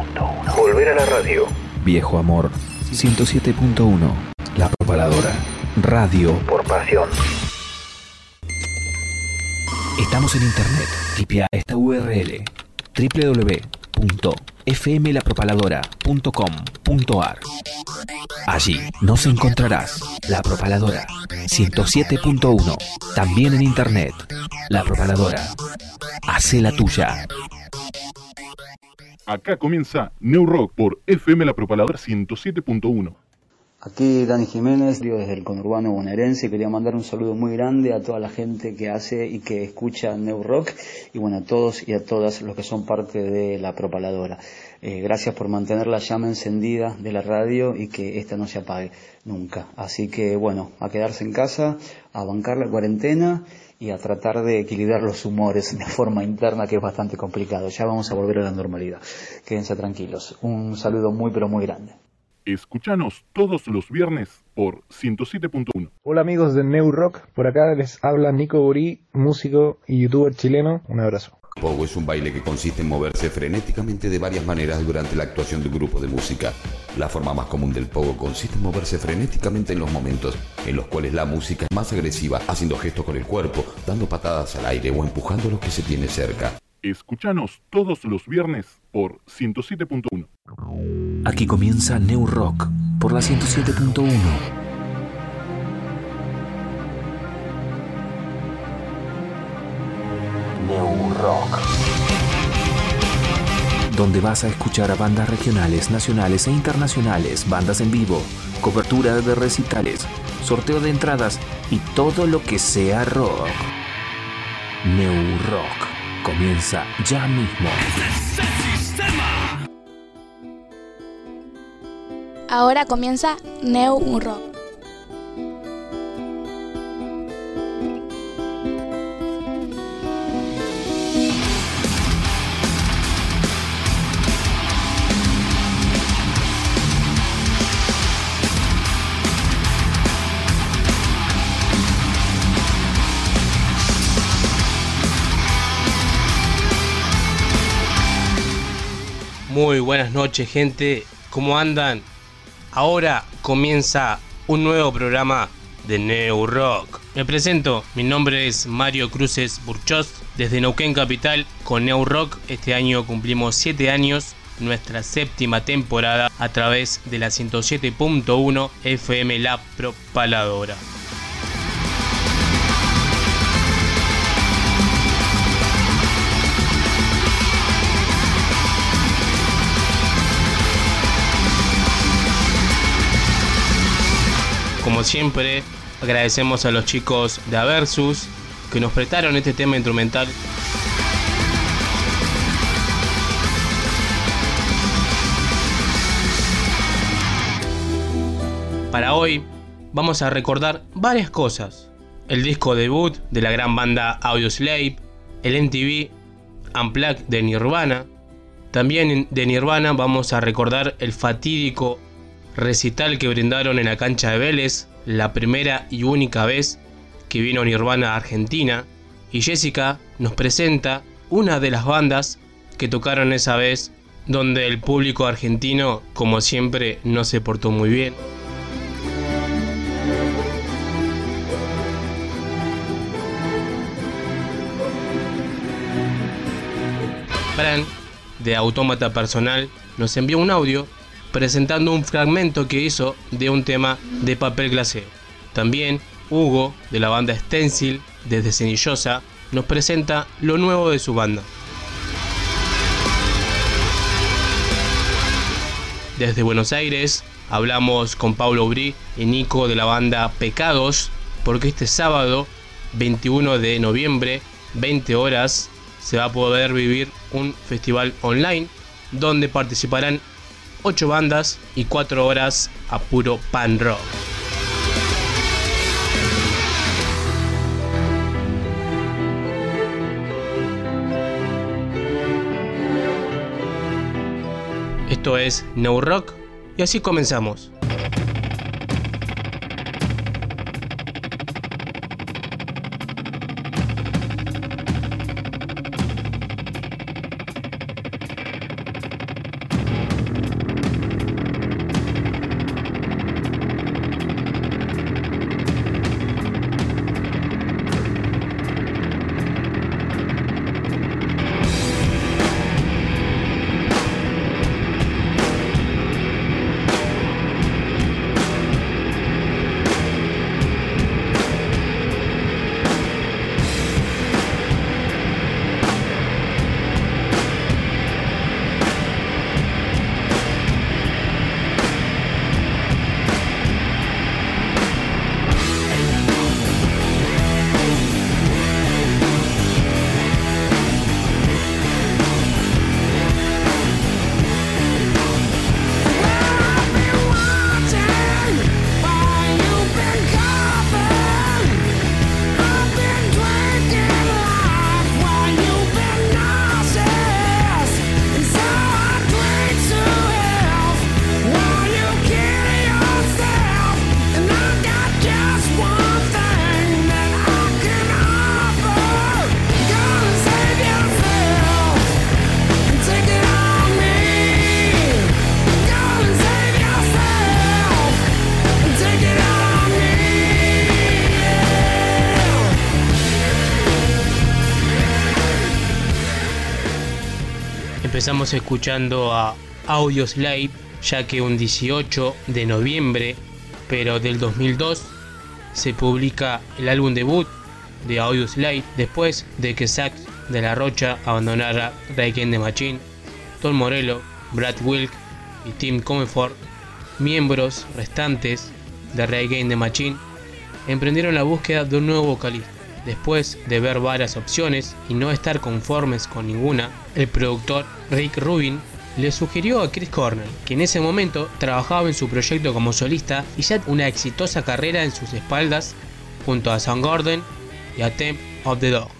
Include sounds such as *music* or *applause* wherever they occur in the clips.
107.1. Volver a la radio. Viejo Amor 107.1. La Propaladora. Radio Por pasión. Estamos en internet. Tipea esta URL www.fmlapropaladora.com.ar. Allí nos encontrarás La Propaladora 107.1. También en internet. La Propaladora. Hace la tuya. Acá comienza New Rock por FM La Propaladora 107.1. Aquí Dani Jiménez, digo desde el conurbano bonaerense, quería mandar un saludo muy grande a toda la gente que hace y que escucha New Rock y bueno, a todos y a todas los que son parte de la propaladora. Eh, gracias por mantener la llama encendida de la radio y que esta no se apague nunca. Así que bueno, a quedarse en casa, a bancar la cuarentena y a tratar de equilibrar los humores de forma interna que es bastante complicado. Ya vamos a volver a la normalidad. Quédense tranquilos. Un saludo muy pero muy grande. Escuchanos todos los viernes por 107.1. Hola amigos de New Rock, por acá les habla Nico Burí, músico y youtuber chileno. Un abrazo. Pogo es un baile que consiste en moverse frenéticamente de varias maneras durante la actuación de un grupo de música. La forma más común del pogo consiste en moverse frenéticamente en los momentos en los cuales la música es más agresiva, haciendo gestos con el cuerpo, dando patadas al aire o empujando a los que se tiene cerca. Escuchanos todos los viernes por 107.1. Aquí comienza New Rock por la 107.1. New Rock. donde vas a escuchar a bandas regionales, nacionales e internacionales, bandas en vivo, cobertura de recitales, sorteo de entradas y todo lo que sea rock. New Rock comienza ya mismo. Ahora comienza New Rock. Muy buenas noches gente, ¿cómo andan? Ahora comienza un nuevo programa de New Rock. Me presento, mi nombre es Mario Cruces Burchos, desde Neuquén Capital con New Rock. Este año cumplimos 7 años, nuestra séptima temporada a través de la 107.1 FM La Propaladora. Como siempre, agradecemos a los chicos de Aversus que nos prestaron este tema instrumental. Para hoy vamos a recordar varias cosas. El disco debut de la gran banda Audioslave, el MTV Unplugged de Nirvana. También de Nirvana vamos a recordar el fatídico recital que brindaron en la cancha de Vélez, la primera y única vez que vino Nirvana a Argentina, y Jessica nos presenta una de las bandas que tocaron esa vez, donde el público argentino, como siempre, no se portó muy bien. Fran, de Autómata Personal, nos envió un audio presentando un fragmento que hizo de un tema de papel glacé. También Hugo, de la banda Stencil, desde Cenillosa, nos presenta lo nuevo de su banda. Desde Buenos Aires hablamos con Pablo Bri y Nico de la banda Pecados, porque este sábado 21 de noviembre, 20 horas, se va a poder vivir un festival online donde participarán 8 bandas y 4 horas a puro pan rock. Esto es No Rock y así comenzamos. Escuchando a Audio Slave, ya que un 18 de noviembre, pero del 2002, se publica el álbum debut de Audio Slave después de que Sax de la Rocha abandonara Rage de Machine. Tom Morello, Brad Wilk y Tim Comfort, miembros restantes de Rage de Machine, emprendieron la búsqueda de un nuevo vocalista. Después de ver varias opciones y no estar conformes con ninguna, el productor Rick Rubin le sugirió a Chris Cornell, que en ese momento trabajaba en su proyecto como solista y ya una exitosa carrera en sus espaldas, junto a Soundgarden y a Temp of the Dog.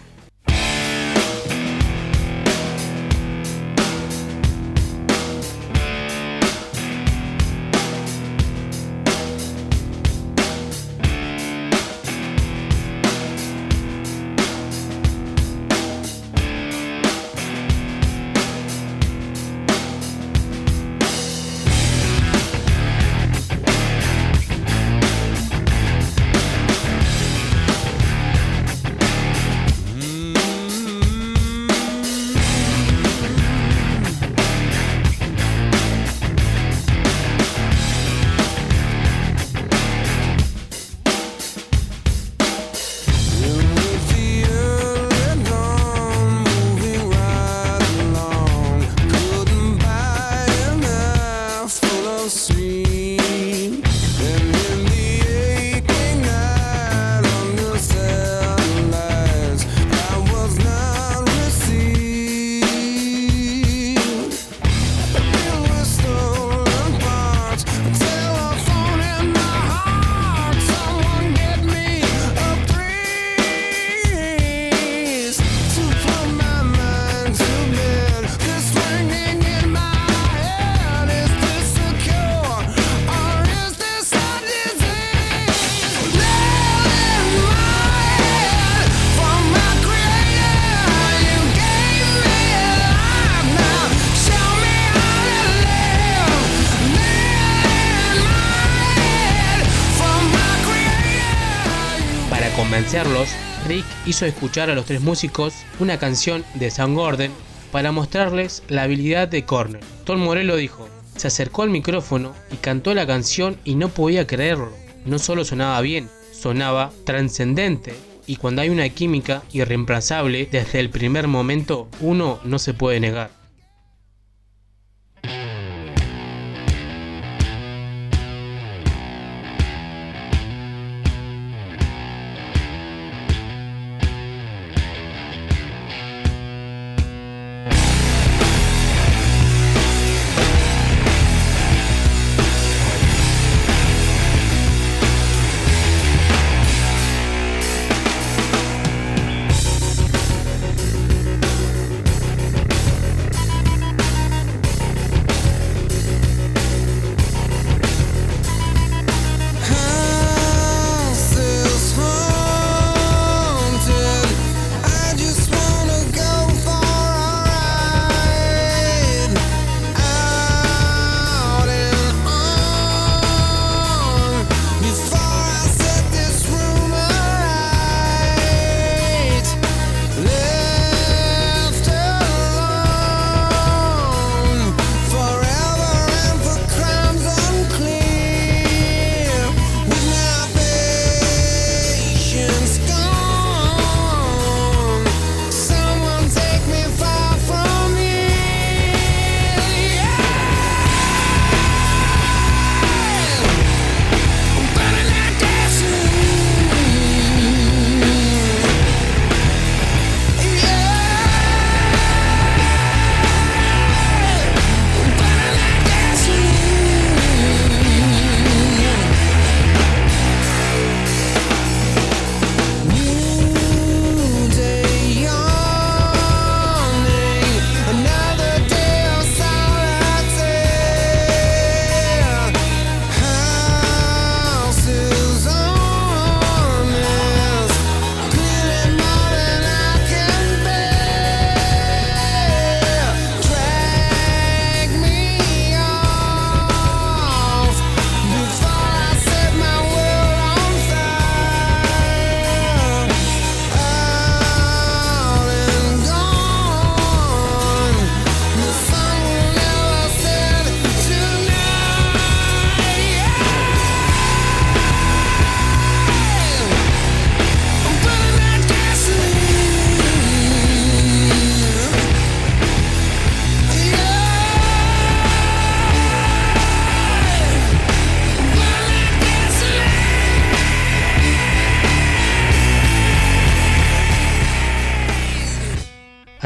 Hizo escuchar a los tres músicos una canción de Soundgarden para mostrarles la habilidad de Cornell. Tom Morello dijo, se acercó al micrófono y cantó la canción y no podía creerlo. No solo sonaba bien, sonaba trascendente. Y cuando hay una química irreemplazable desde el primer momento, uno no se puede negar.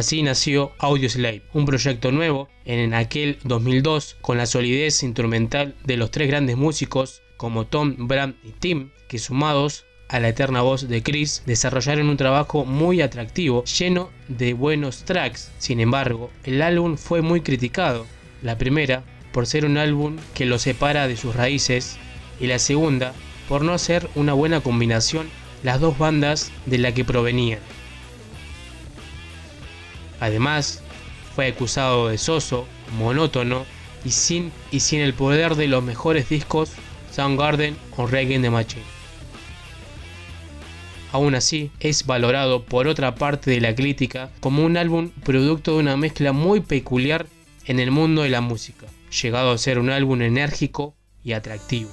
Así nació Audioslave, un proyecto nuevo en aquel 2002 con la solidez instrumental de los tres grandes músicos como Tom, Bram y Tim, que sumados a la eterna voz de Chris, desarrollaron un trabajo muy atractivo, lleno de buenos tracks. Sin embargo, el álbum fue muy criticado. La primera, por ser un álbum que lo separa de sus raíces, y la segunda, por no ser una buena combinación las dos bandas de la que provenían. Además, fue acusado de soso, monótono y sin, y sin el poder de los mejores discos Soundgarden o Reggae de Machine. Aún así, es valorado por otra parte de la crítica como un álbum producto de una mezcla muy peculiar en el mundo de la música, llegado a ser un álbum enérgico y atractivo.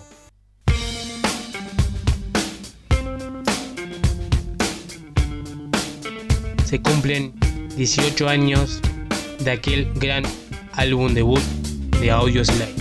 Se cumplen 18 años de aquel gran álbum debut de Audioslave. will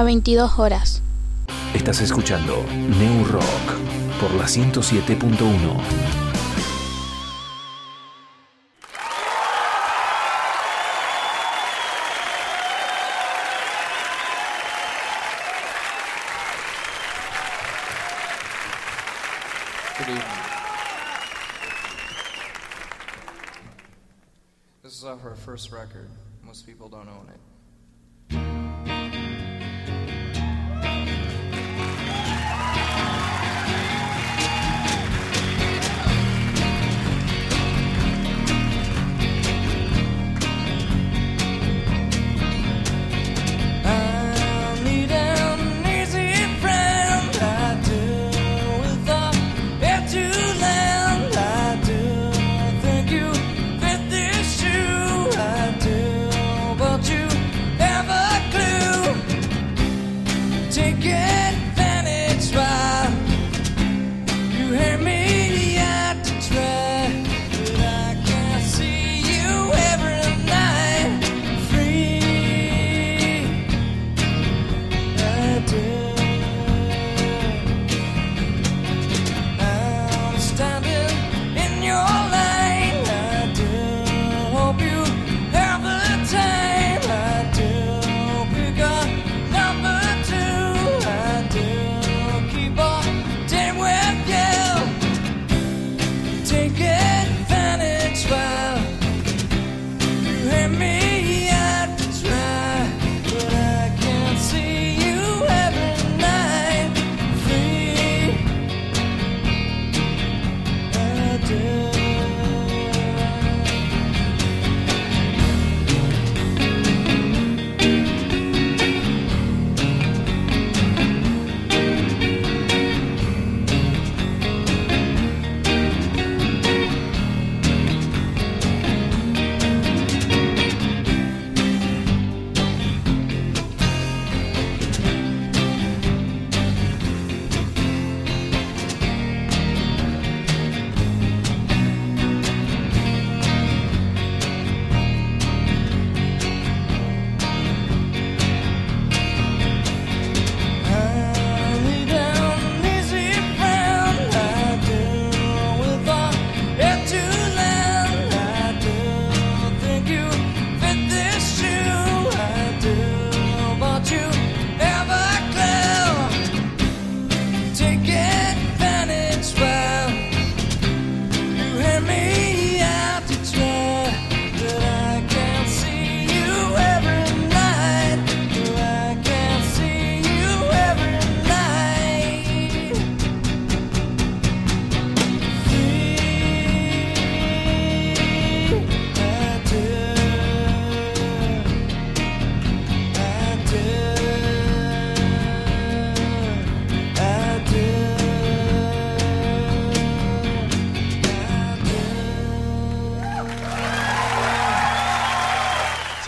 a 22 horas. Estás escuchando New Rock por la 107.1. me.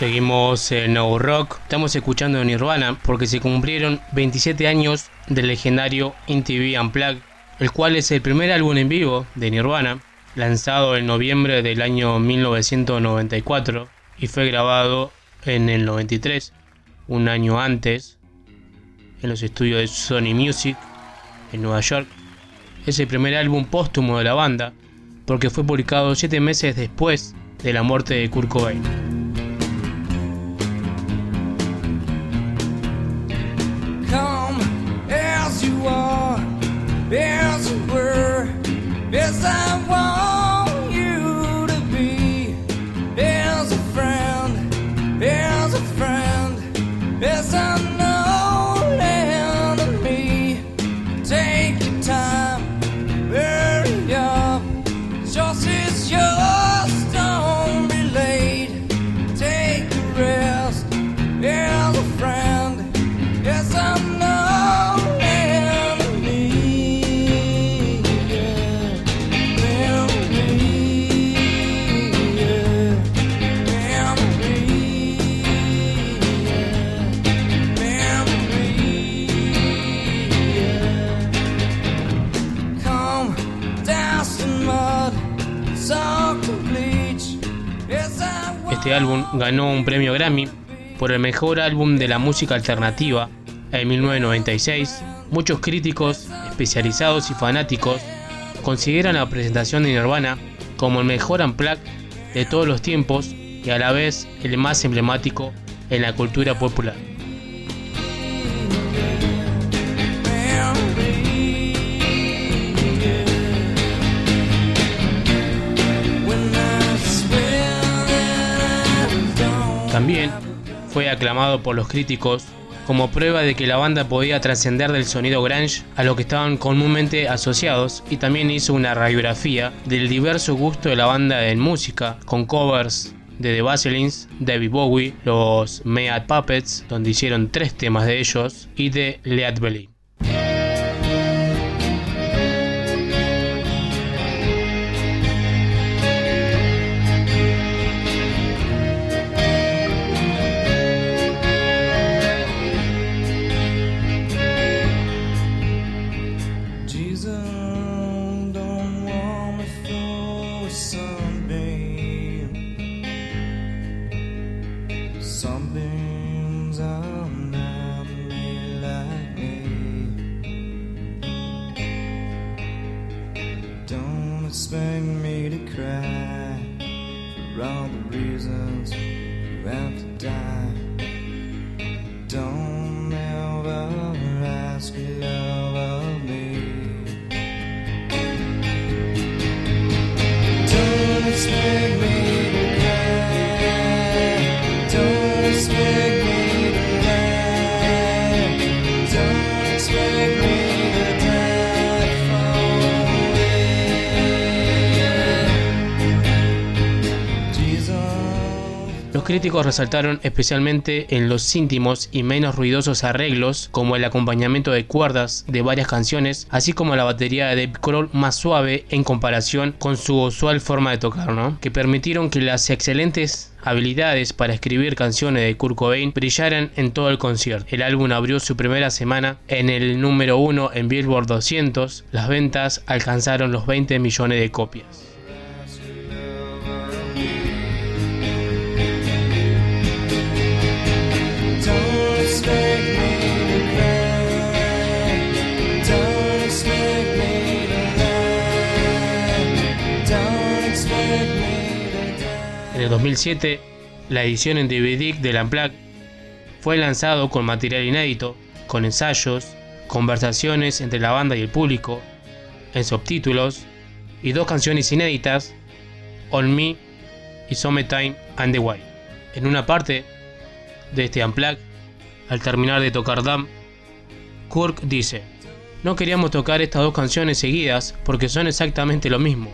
seguimos en No Rock, estamos escuchando Nirvana porque se cumplieron 27 años del legendario In Unplugged, el cual es el primer álbum en vivo de Nirvana, lanzado en noviembre del año 1994 y fue grabado en el 93, un año antes, en los estudios de Sony Music en Nueva York. Es el primer álbum póstumo de la banda porque fue publicado 7 meses después de la muerte de Kurt Cobain. There's a word, there's a word. álbum ganó un premio Grammy por el mejor álbum de la música alternativa en 1996. Muchos críticos, especializados y fanáticos consideran la presentación de Nirvana como el mejor unplug de todos los tiempos y a la vez el más emblemático en la cultura popular. También fue aclamado por los críticos como prueba de que la banda podía trascender del sonido grunge a lo que estaban comúnmente asociados y también hizo una radiografía del diverso gusto de la banda en música, con covers de The Baselines, David Bowie, los Meat Puppets, donde hicieron tres temas de ellos, y de Lead Resaltaron especialmente en los íntimos y menos ruidosos arreglos, como el acompañamiento de cuerdas de varias canciones, así como la batería de Dave Grohl más suave en comparación con su usual forma de tocar, que permitieron que las excelentes habilidades para escribir canciones de Kurt Cobain brillaran en todo el concierto. El álbum abrió su primera semana en el número 1 en Billboard 200, las ventas alcanzaron los 20 millones de copias. El 2007, la edición en DVD del Unplugged fue lanzado con material inédito, con ensayos, conversaciones entre la banda y el público, en subtítulos y dos canciones inéditas, On Me y Summertime and the Wild. En una parte de este Unplugged, al terminar de tocar Damn, Kirk dice, no queríamos tocar estas dos canciones seguidas porque son exactamente lo mismo,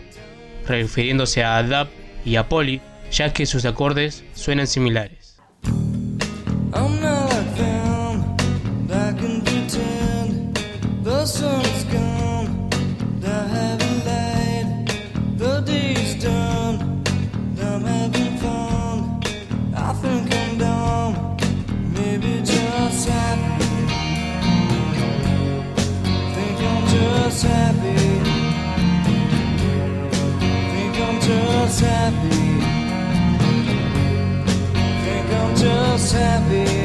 refiriéndose a Dub y a Polly, ya que sus acordes suenan similares. Happy.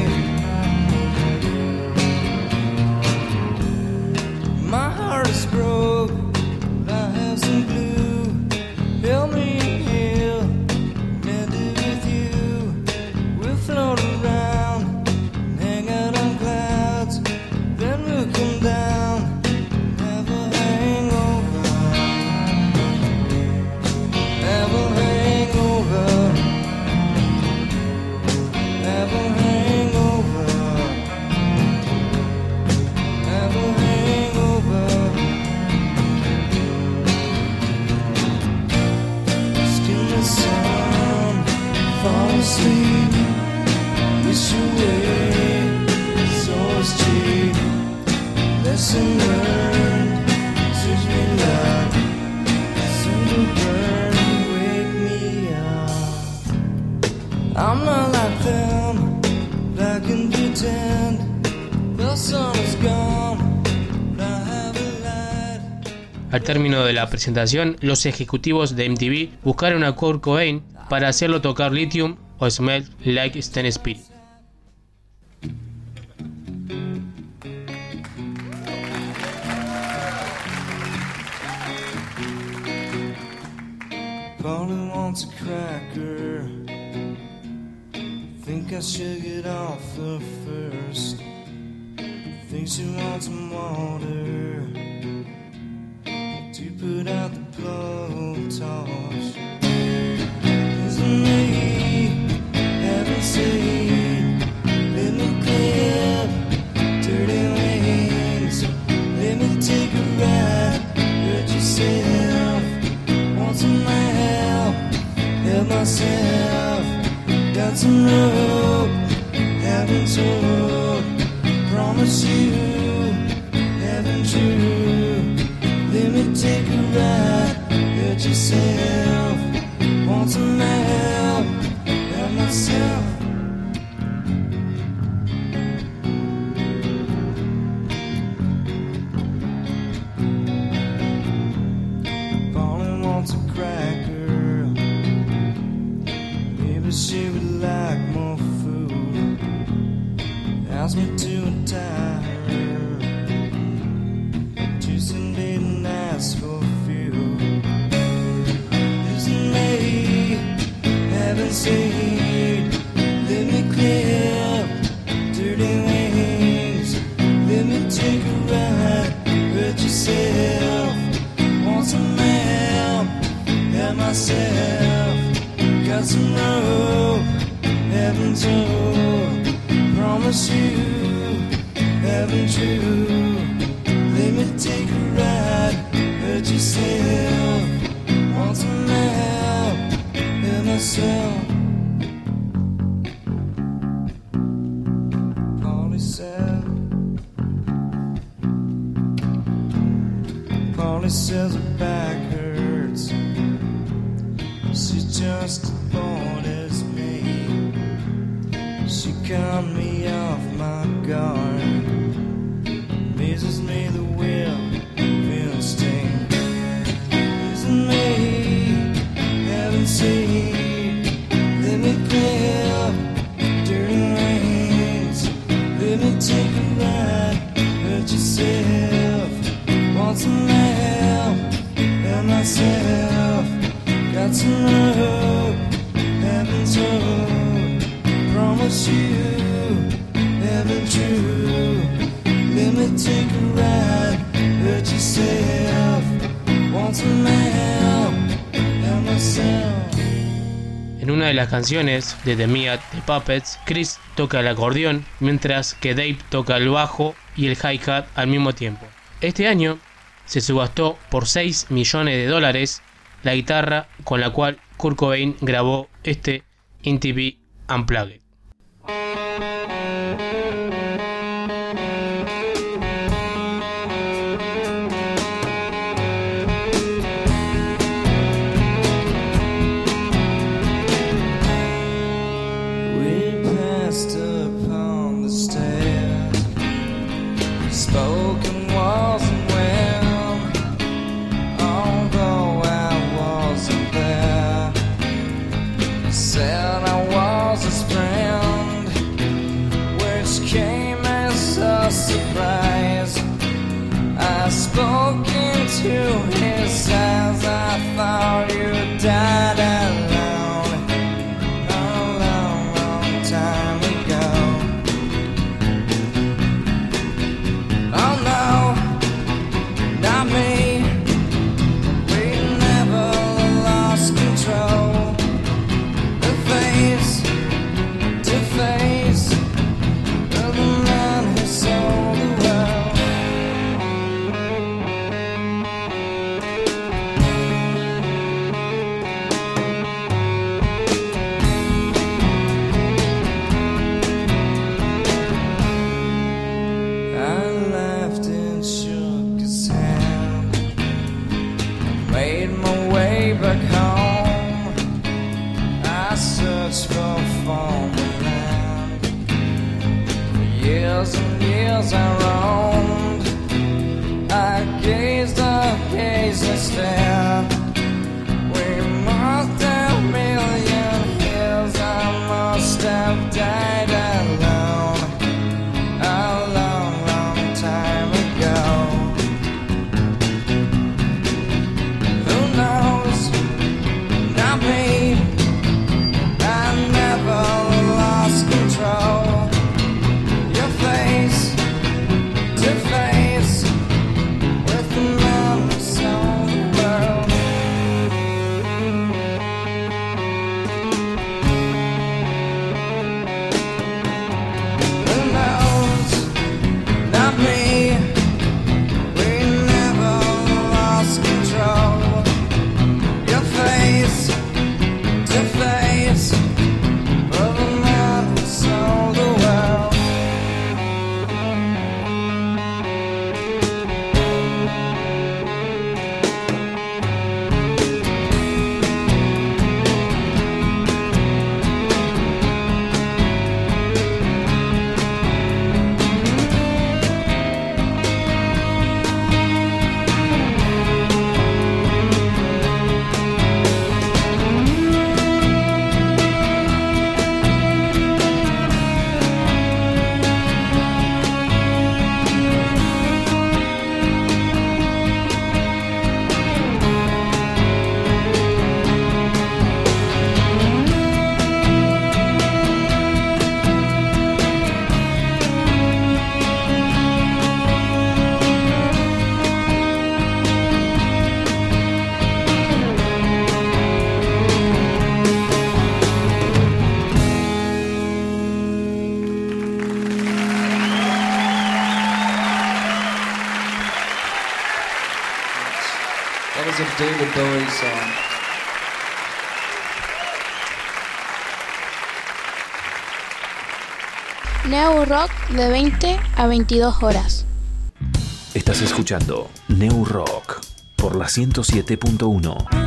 Al término de la presentación, los ejecutivos de MTV buscaron a Kurt Cobain para hacerlo tocar Lithium or smell like stainless steel. Paula wants a cracker. Think I should get off her first. Think she wants some water to put out the blowtorch. Isn't? Myself. Got some rope. Haven't told. Promise you. Haven't true. Let me take a ride. Hurt yourself. Want some help? Help myself. Ask me to untie her. Tuesday didn't ask for fuel. Isn't me haven't seen? Let me clip dirty wings. Let me take a ride. Hurt yourself. Want some help? Help myself. Got some rope. Haven't told. Promise you. Haven't true. Let me take a ride. Hurt yourself. Want some help? Help myself. Polly said. Polly says her back hurts. She just as me. She cut me off my guard. Amazes me the will of instinct. Isn't me haven't seen? Let me clip dirty rings. Let me take a ride. Hurt yourself. Want some help? Help myself. Got some rope. Haven't told. En una de las canciones de The Mia The Puppets, Chris toca el acordeón mientras que Dave toca el bajo y el hi-hat al mismo tiempo. Este año se subastó por 6 millones de dólares la guitarra con la cual Kurt Cobain grabó este MTV Unplugged. Bye. Rock de 20 a 22 horas. Estás escuchando New Rock por la 107.1.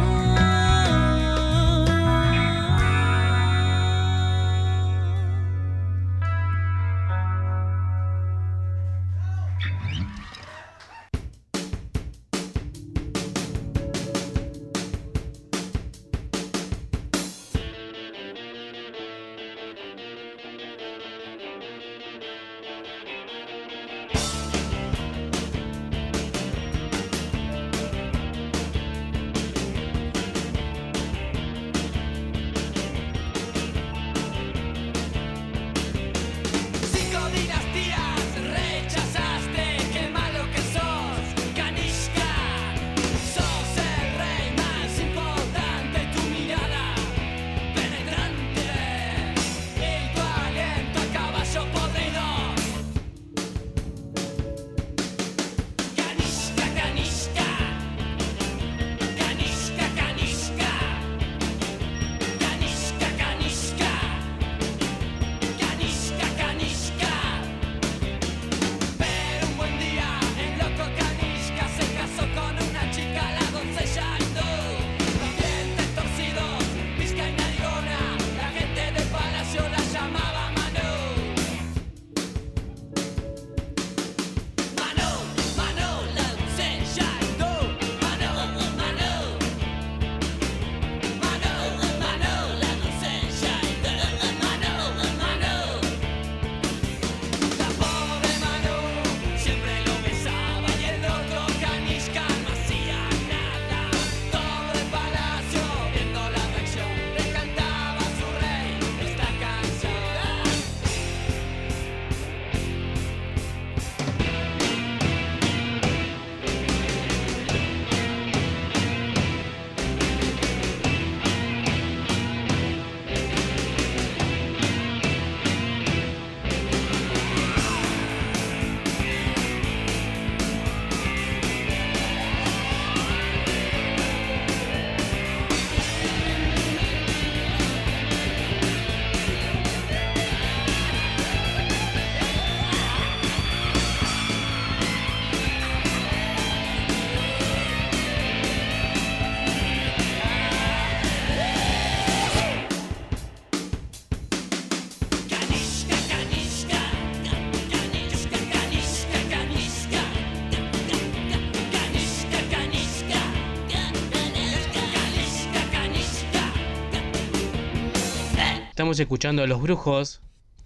Estamos escuchando a los brujos,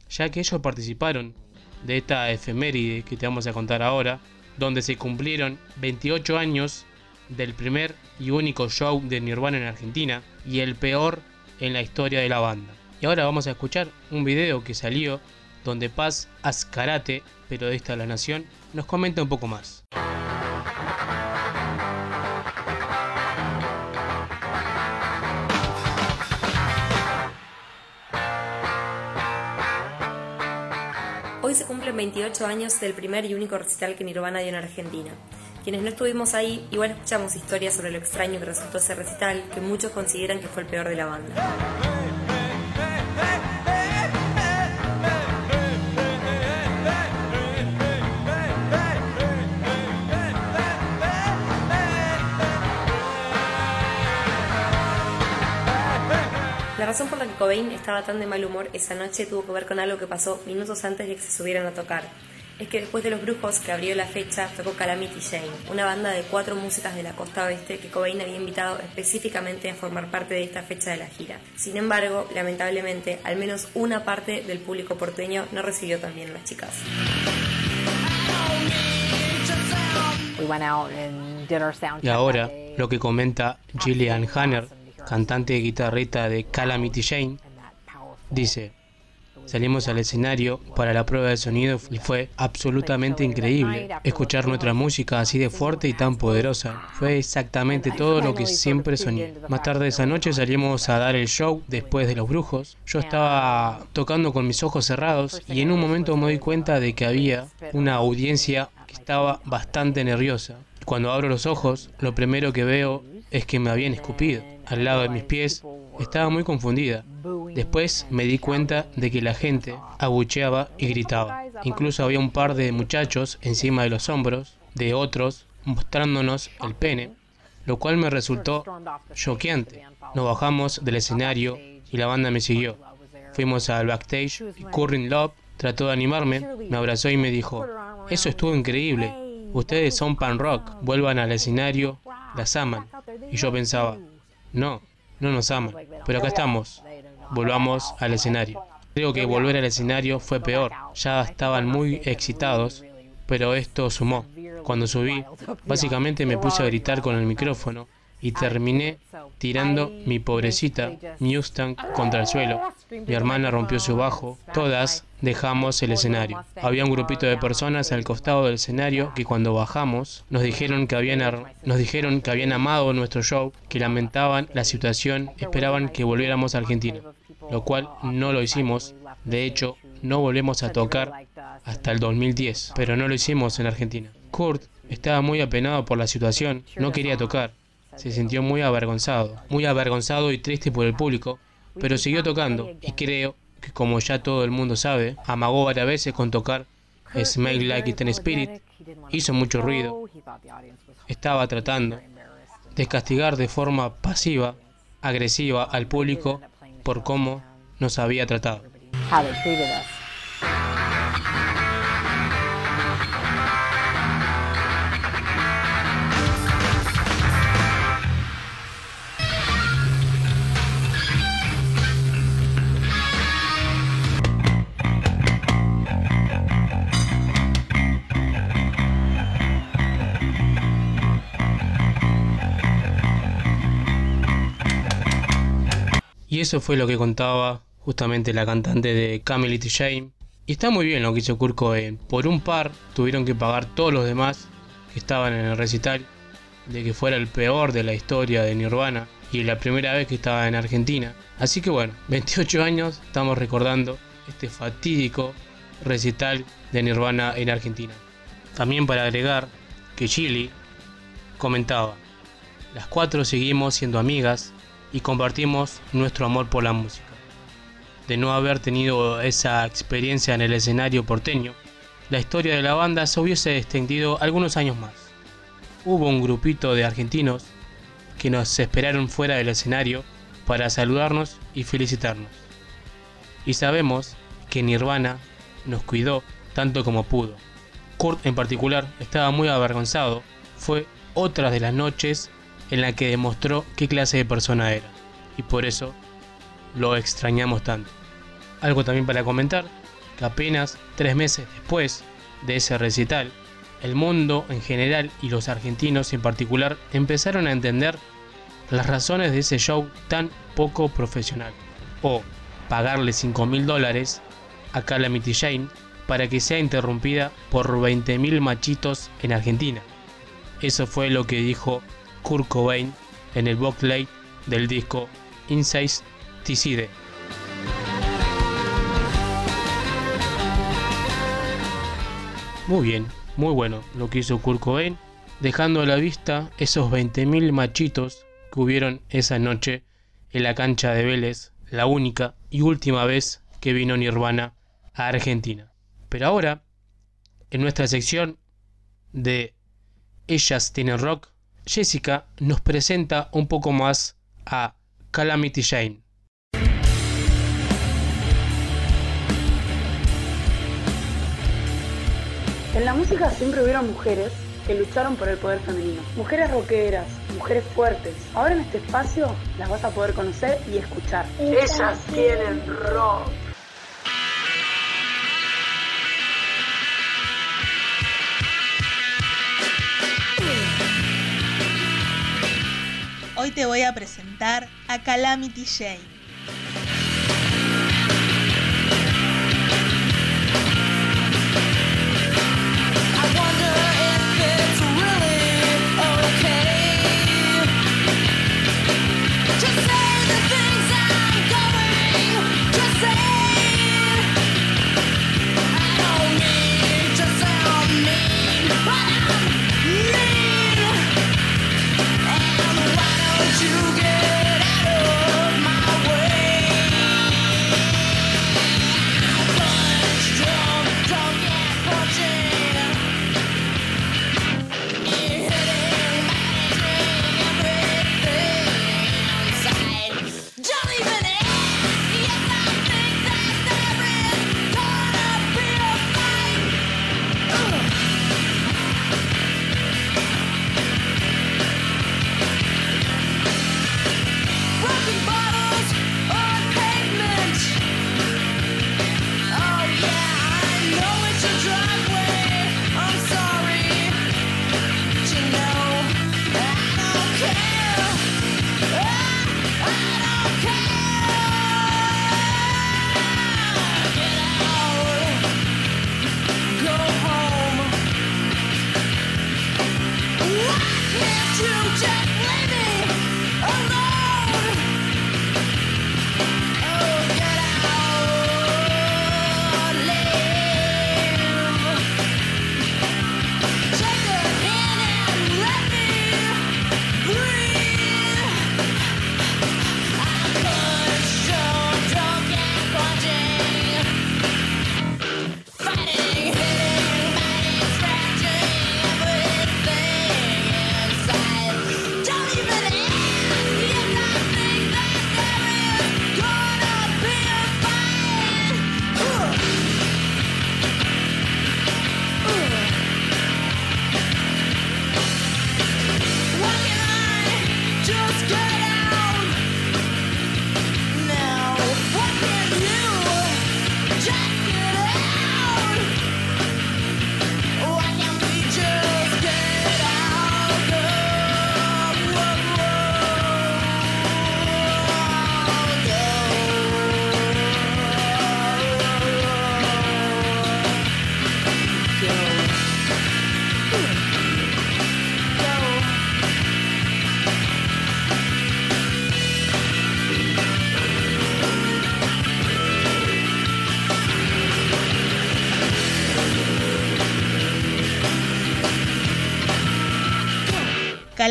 ya que ellos participaron de esta efeméride que te vamos a contar ahora, donde se cumplieron 28 años del primer y único show de Nirvana en Argentina y el peor en la historia de la banda. Y ahora vamos a escuchar un video que salió donde Paz Ascarate, periodista de la Nación, nos comenta un poco más. Cumplen 28 años del primer y único recital que Nirvana dio en Argentina. Quienes no estuvimos ahí, igual escuchamos historias sobre lo extraño que resultó ese recital, que muchos consideran que fue el peor de la banda. La razón por la que Cobain estaba tan de mal humor esa noche tuvo que ver con algo que pasó minutos antes de que se subieran a tocar. Es que después de Los Brujos, que abrió la fecha, tocó Calamity Jane, una banda de cuatro músicas de la costa oeste que Cobain había invitado específicamente a formar parte de esta fecha de la gira. Sin embargo, lamentablemente, al menos una parte del público porteño no recibió tan bien a las chicas. Y ahora, lo que comenta Gillian Hanner, cantante y guitarrista de Calamity Jane, dice, salimos al escenario para la prueba de sonido y fue absolutamente increíble. Escuchar nuestra música así de fuerte y tan poderosa fue exactamente todo lo que siempre soñé. Más tarde esa noche salimos a dar el show después de Los Brujos. Yo estaba tocando con mis ojos cerrados y en un momento me doy cuenta de que había una audiencia que estaba bastante nerviosa. Cuando abro los ojos, lo primero que veo es que me habían escupido. Al lado de mis pies estaba muy confundida. Después me di cuenta de que la gente abucheaba y gritaba. Incluso había un par de muchachos encima de los hombros de otros mostrándonos el pene, lo cual me resultó choqueante. Nos bajamos del escenario y la banda me siguió. Fuimos al backstage y Currin Love trató de animarme, me abrazó y me dijo, eso estuvo increíble, ustedes son pan rock, vuelvan al escenario, las aman. Y yo pensaba, no, no nos aman, pero acá estamos, volvamos al escenario. Creo que volver al escenario fue peor, ya estaban muy excitados, pero esto sumó. Cuando subí, básicamente me puse a gritar con el micrófono y terminé tirando mi pobrecita Mustang contra el suelo. Mi hermana rompió su bajo, todas dejamos el escenario. Había un grupito de personas al costado del escenario que cuando bajamos nos dijeron que habían nos dijeron que habían amado nuestro show, que lamentaban la situación, esperaban que volviéramos a Argentina, lo cual no lo hicimos. De hecho, no volvemos a tocar hasta el 2010, pero no lo hicimos en Argentina. Kurt estaba muy apenado por la situación, no quería tocar, se sintió muy avergonzado, muy avergonzado y triste por el público, pero siguió tocando. y creo que como ya todo el mundo sabe, amagó varias veces con tocar Smell Like It Spirit, hizo mucho ruido, estaba tratando de castigar de forma pasiva, agresiva al público por cómo nos había tratado. Eso fue lo que contaba justamente la cantante de Camille Shame. Y está muy bien lo que hizo Kurt Cobain. Por un par tuvieron que pagar todos los demás que estaban en el recital de que fuera el peor de la historia de Nirvana y la primera vez que estaba en Argentina. Así que bueno, *laughs* 28 años estamos recordando este fatídico recital de Nirvana en Argentina. También para agregar que Chili comentaba, las cuatro seguimos siendo amigas y compartimos nuestro amor por la música. De no haber tenido esa experiencia en el escenario porteño, la historia de la banda se hubiese extendido algunos años más. Hubo un grupito de argentinos que nos esperaron fuera del escenario para saludarnos y felicitarnos. Y sabemos que Nirvana nos cuidó tanto como pudo. Kurt en particular estaba muy avergonzado, fue otra de las noches en la que demostró qué clase de persona era, y por eso lo extrañamos tanto. Algo también para comentar, que apenas tres meses después de ese recital, el mundo en general y los argentinos en particular empezaron a entender las razones de ese show tan poco profesional, o pagarle 5 mil dólares a Calamity Jane para que sea interrumpida por 20.000 machitos en Argentina. Eso fue lo que dijo Kurt Cobain en el booklet del disco Inside Ticide. Muy bien, muy bueno lo que hizo Kurt Cobain, dejando a la vista esos 20.000 machitos que hubieron esa noche en la cancha de Vélez, la única y última vez que vino Nirvana a Argentina. Pero ahora, en nuestra sección de Ellas tienen rock, Jessica nos presenta un poco más a Calamity Jane. En la música siempre hubieron mujeres que lucharon por el poder femenino. Mujeres rockeras, mujeres fuertes. Ahora en este espacio las vas a poder conocer y escuchar. Ellas tienen rock. Hoy te voy a presentar a Calamity Jane.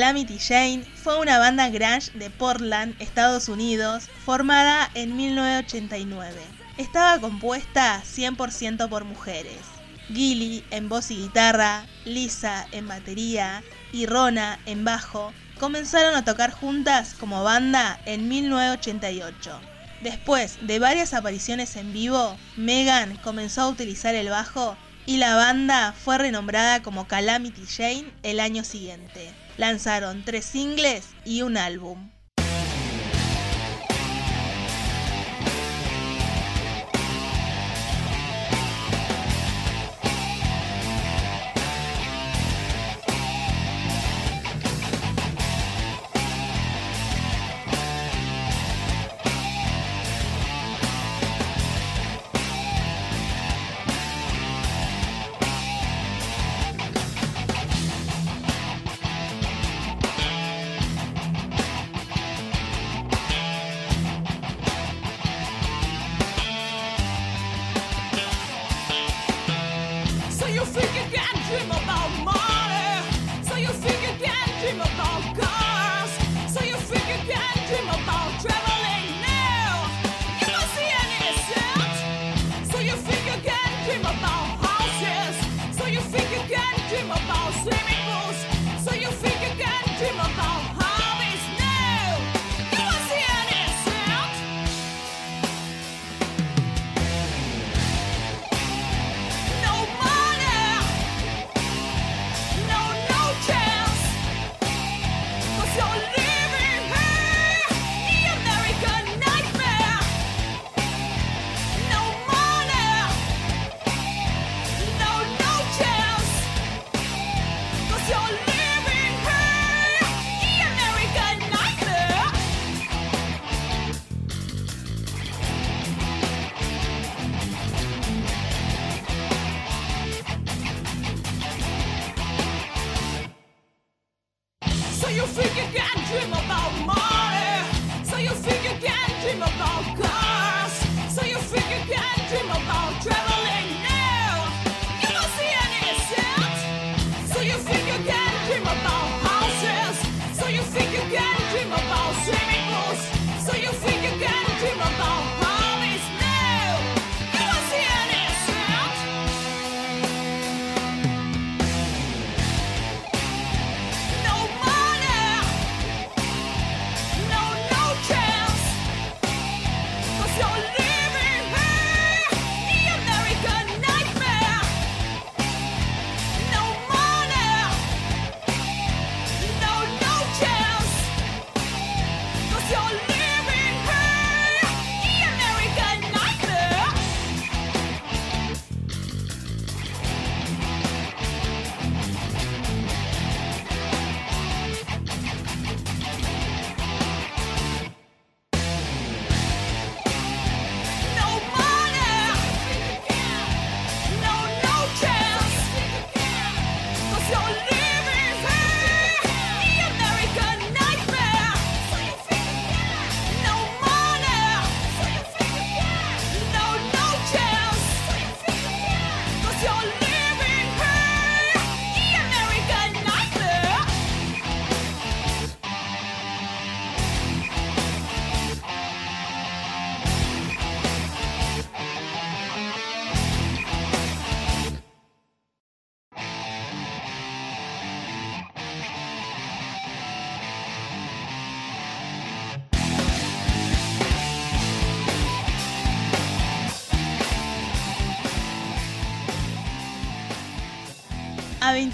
Calamity Jane fue una banda grunge de Portland, Estados Unidos, formada en 1989. Estaba compuesta 100% por mujeres. Gilly en voz y guitarra, Lisa en batería y Rona en bajo comenzaron a tocar juntas como banda en 1988. Después de varias apariciones en vivo, Megan comenzó a utilizar el bajo y la banda fue renombrada como Calamity Jane el año siguiente. Lanzaron tres singles y un álbum.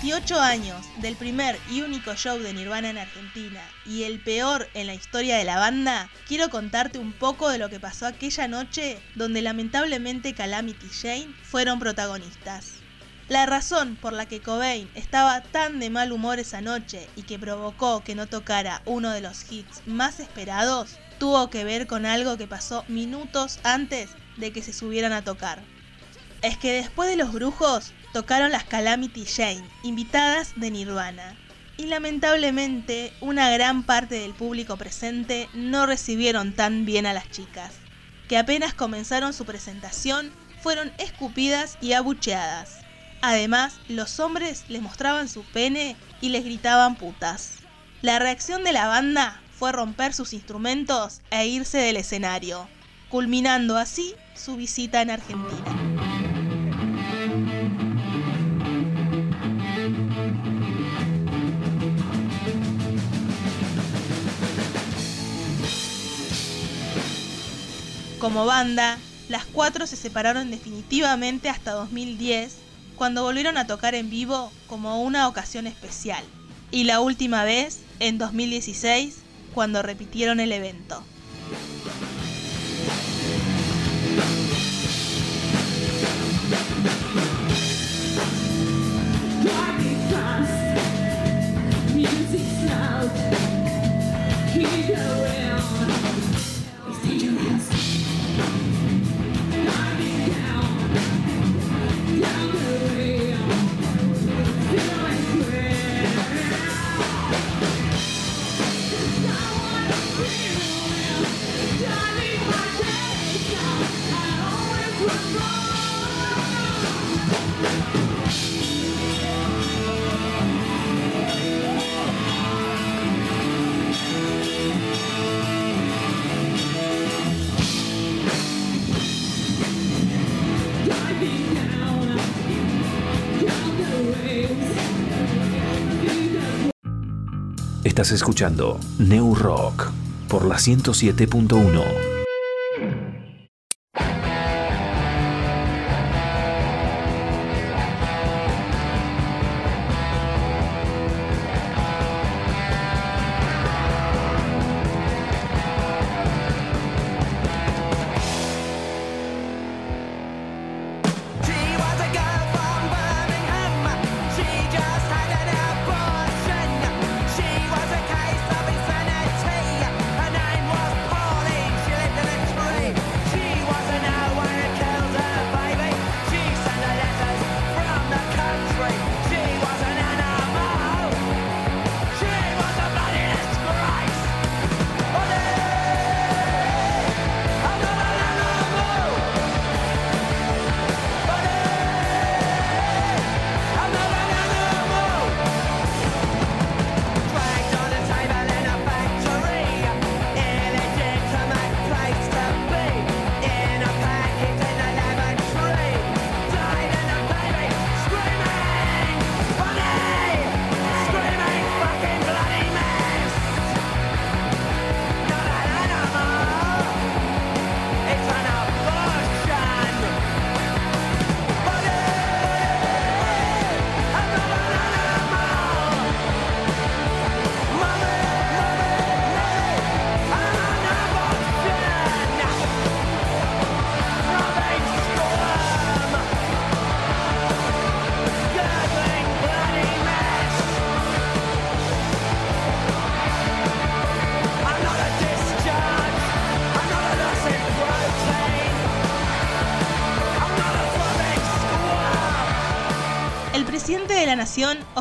18 años del primer y único show de Nirvana en Argentina y el peor en la historia de la banda, quiero contarte un poco de lo que pasó aquella noche donde lamentablemente Calamity Jane fueron protagonistas. La razón por la que Cobain estaba tan de mal humor esa noche y que provocó que no tocara uno de los hits más esperados tuvo que ver con algo que pasó minutos antes de que se subieran a tocar. Es que después de los brujos, tocaron las Calamity Jane, invitadas de Nirvana. Y lamentablemente una gran parte del público presente no recibieron tan bien a las chicas, que apenas comenzaron su presentación fueron escupidas y abucheadas. Además, los hombres les mostraban su pene y les gritaban putas. La reacción de la banda fue romper sus instrumentos e irse del escenario, culminando así su visita en Argentina. Como banda, las cuatro se separaron definitivamente hasta 2010, cuando volvieron a tocar en vivo como una ocasión especial, y la última vez en 2016, cuando repitieron el evento. Estás escuchando New Rock por la 107.1.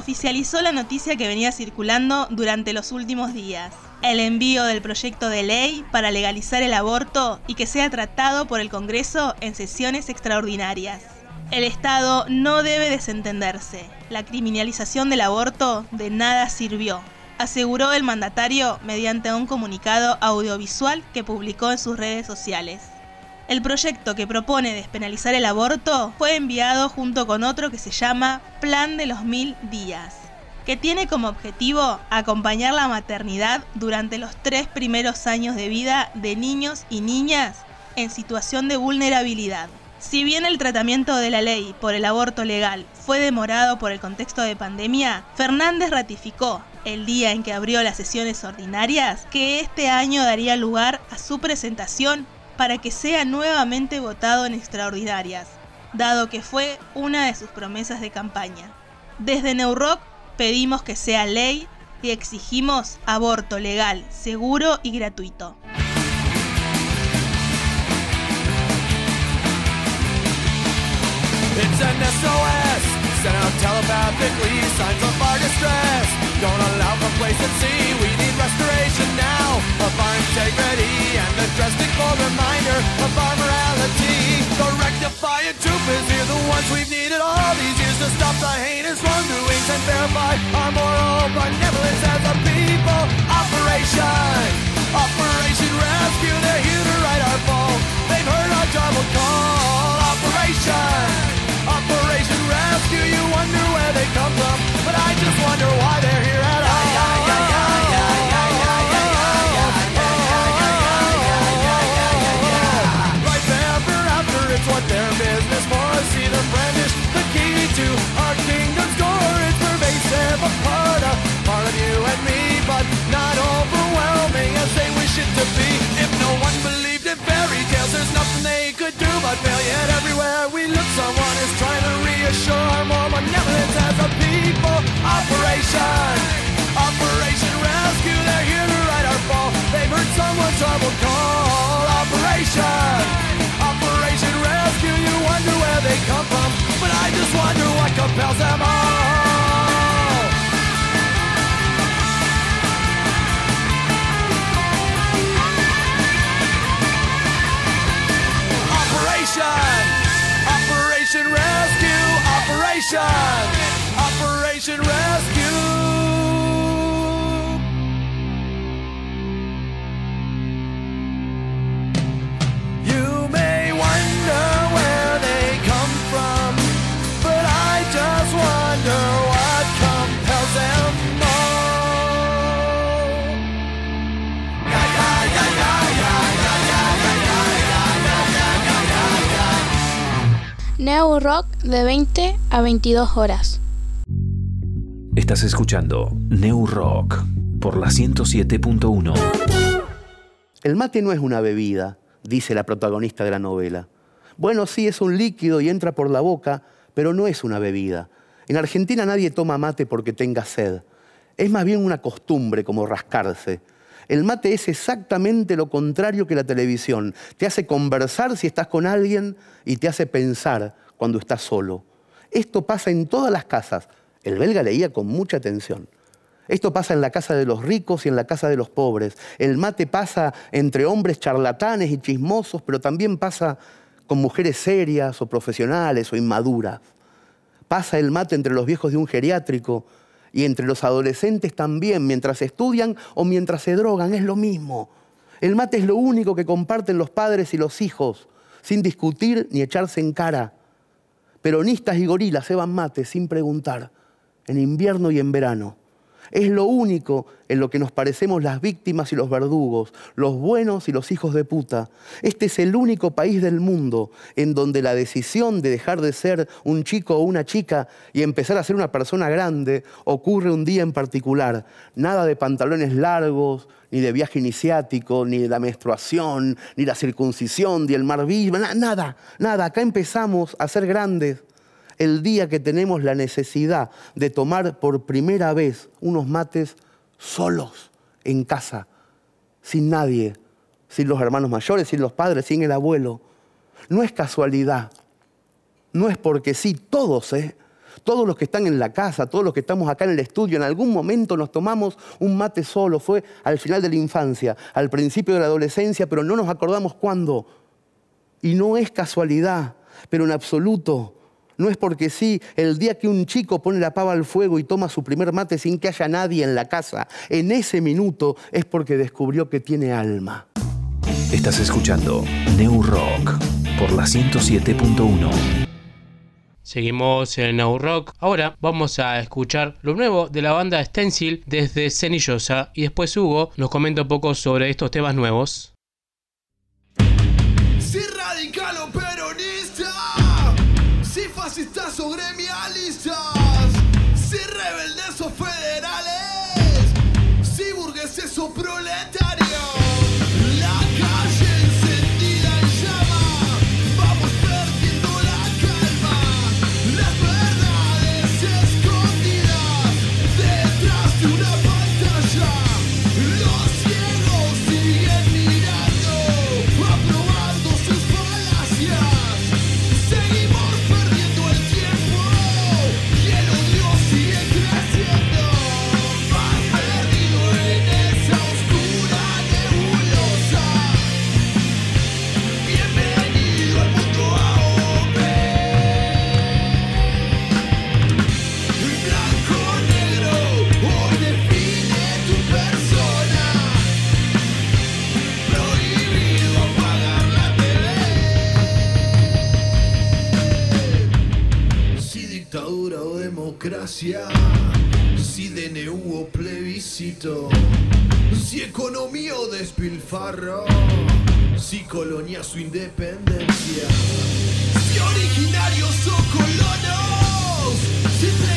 oficializó la noticia que venía circulando durante los últimos días. El envío del proyecto de ley para legalizar el aborto y que sea tratado por el Congreso en sesiones extraordinarias. El Estado no debe desentenderse. La criminalización del aborto de nada sirvió, aseguró el mandatario mediante un comunicado audiovisual que publicó en sus redes sociales. El proyecto que propone despenalizar el aborto fue enviado junto con otro que se llama Plan de los Mil Días, que tiene como objetivo acompañar la maternidad durante los tres primeros años de vida de niños y niñas en situación de vulnerabilidad. Si bien el tratamiento de la ley por el aborto legal fue demorado por el contexto de pandemia, Fernández ratificó, el día en que abrió las sesiones ordinarias, que este año daría lugar a su presentación para que sea nuevamente votado en extraordinarias, dado que fue una de sus promesas de campaña. Desde Neurock pedimos que sea ley y exigimos aborto legal, seguro y gratuito. Don't allow complacency, we need restoration now of our integrity and a drastic reminder of our morality. The rectifying truth is here, the ones we've needed all these years to stop the heinous wrongdoings and verify our moral benevolence as a people. Operation, Operation Rescue, they're here to right our fall. They've heard our troubled call. Operation. Operation Rescue, you wonder where they come from, but I just wonder why they're a part of, part of you and me, but not overwhelming as they wish it to be. If no one believed in fairy tales, there's nothing they could do but fail. Yet everywhere we look, someone is trying to reassure more benevolence as a people. Operation, Operation Rescue, they're here to right our fall. They've heard someone's troubled call. Operation, Operation Rescue, you wonder where they come from, but I just wonder what compels them all. Operation Red Neo Rock de 20 a 22 horas. Estás escuchando New Rock por la 107.1. El mate no es una bebida, dice la protagonista de la novela. Bueno, sí, es un líquido y entra por la boca, pero no es una bebida. En Argentina nadie toma mate porque tenga sed. Es más bien una costumbre como rascarse. El mate es exactamente lo contrario que la televisión. Te hace conversar si estás con alguien y te hace pensar cuando estás solo. Esto pasa en todas las casas. El belga leía con mucha atención. Esto pasa en la casa de los ricos y en la casa de los pobres. El mate pasa entre hombres charlatanes y chismosos, pero también pasa con mujeres serias o profesionales o inmaduras. Pasa el mate entre los viejos de un geriátrico y entre los adolescentes también, mientras estudian o mientras se drogan, es lo mismo. El mate es lo único que comparten los padres y los hijos, sin discutir ni echarse en cara. Peronistas y gorilas se van mate sin preguntar, en invierno y en verano. Es lo único en lo que nos parecemos las víctimas y los verdugos, los buenos y los hijos de puta. Este es el único país del mundo en donde la decisión de dejar de ser un chico o una chica y empezar a ser una persona grande ocurre un día en particular. Nada de pantalones largos, ni de viaje iniciático, ni de la menstruación, ni la circuncisión, ni el mar vivo, na- nada, nada. Acá empezamos a ser grandes el día que tenemos la necesidad de tomar por primera vez unos mates solos en casa, sin nadie, sin los hermanos mayores, sin los padres, sin el abuelo. No es casualidad, no es porque sí, todos, ¿eh? Todos los que están en la casa, todos los que estamos acá en el estudio, en algún momento nos tomamos un mate solo, fue al final de la infancia, al principio de la adolescencia, pero no nos acordamos cuándo. Y no es casualidad, pero en absoluto. No es porque sí, el día que un chico pone la pava al fuego y toma su primer mate sin que haya nadie en la casa, en ese minuto es porque descubrió que tiene alma. Estás escuchando New Rock por la 107.1. Seguimos en Now Rock. Ahora vamos a escuchar lo nuevo de la banda Stencil desde Cenillosa y después Hugo nos comenta un poco sobre estos temas nuevos. Si radical o peronista, si fascista o gremialista. si DNU o plebiscito, si economía o despilfarro, si colonia su independencia, si originarios o colonos, si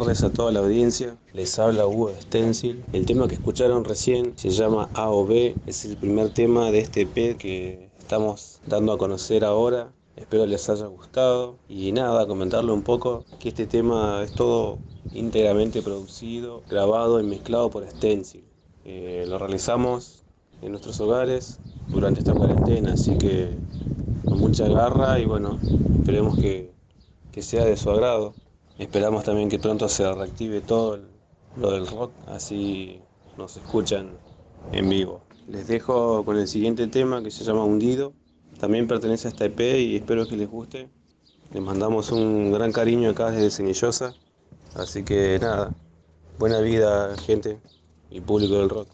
tardes a toda la audiencia. Les habla Hugo de Stencil. El tema que escucharon recién se llama A o B. Es el primer tema de este EP que estamos dando a conocer ahora. Espero les haya gustado. Y nada, comentarle un poco que este tema es todo íntegramente producido, grabado y mezclado por Stencil. Eh, lo realizamos en nuestros hogares durante esta cuarentena, así que con mucha garra y bueno, esperemos que sea de su agrado. Esperamos también que pronto se reactive todo lo del rock, así nos escuchan en vivo. Les dejo con el siguiente tema que se llama Hundido. También pertenece a esta EP y espero que les guste. Les mandamos un gran cariño acá desde Cenillosa. Así que nada, buena vida gente y público del rock.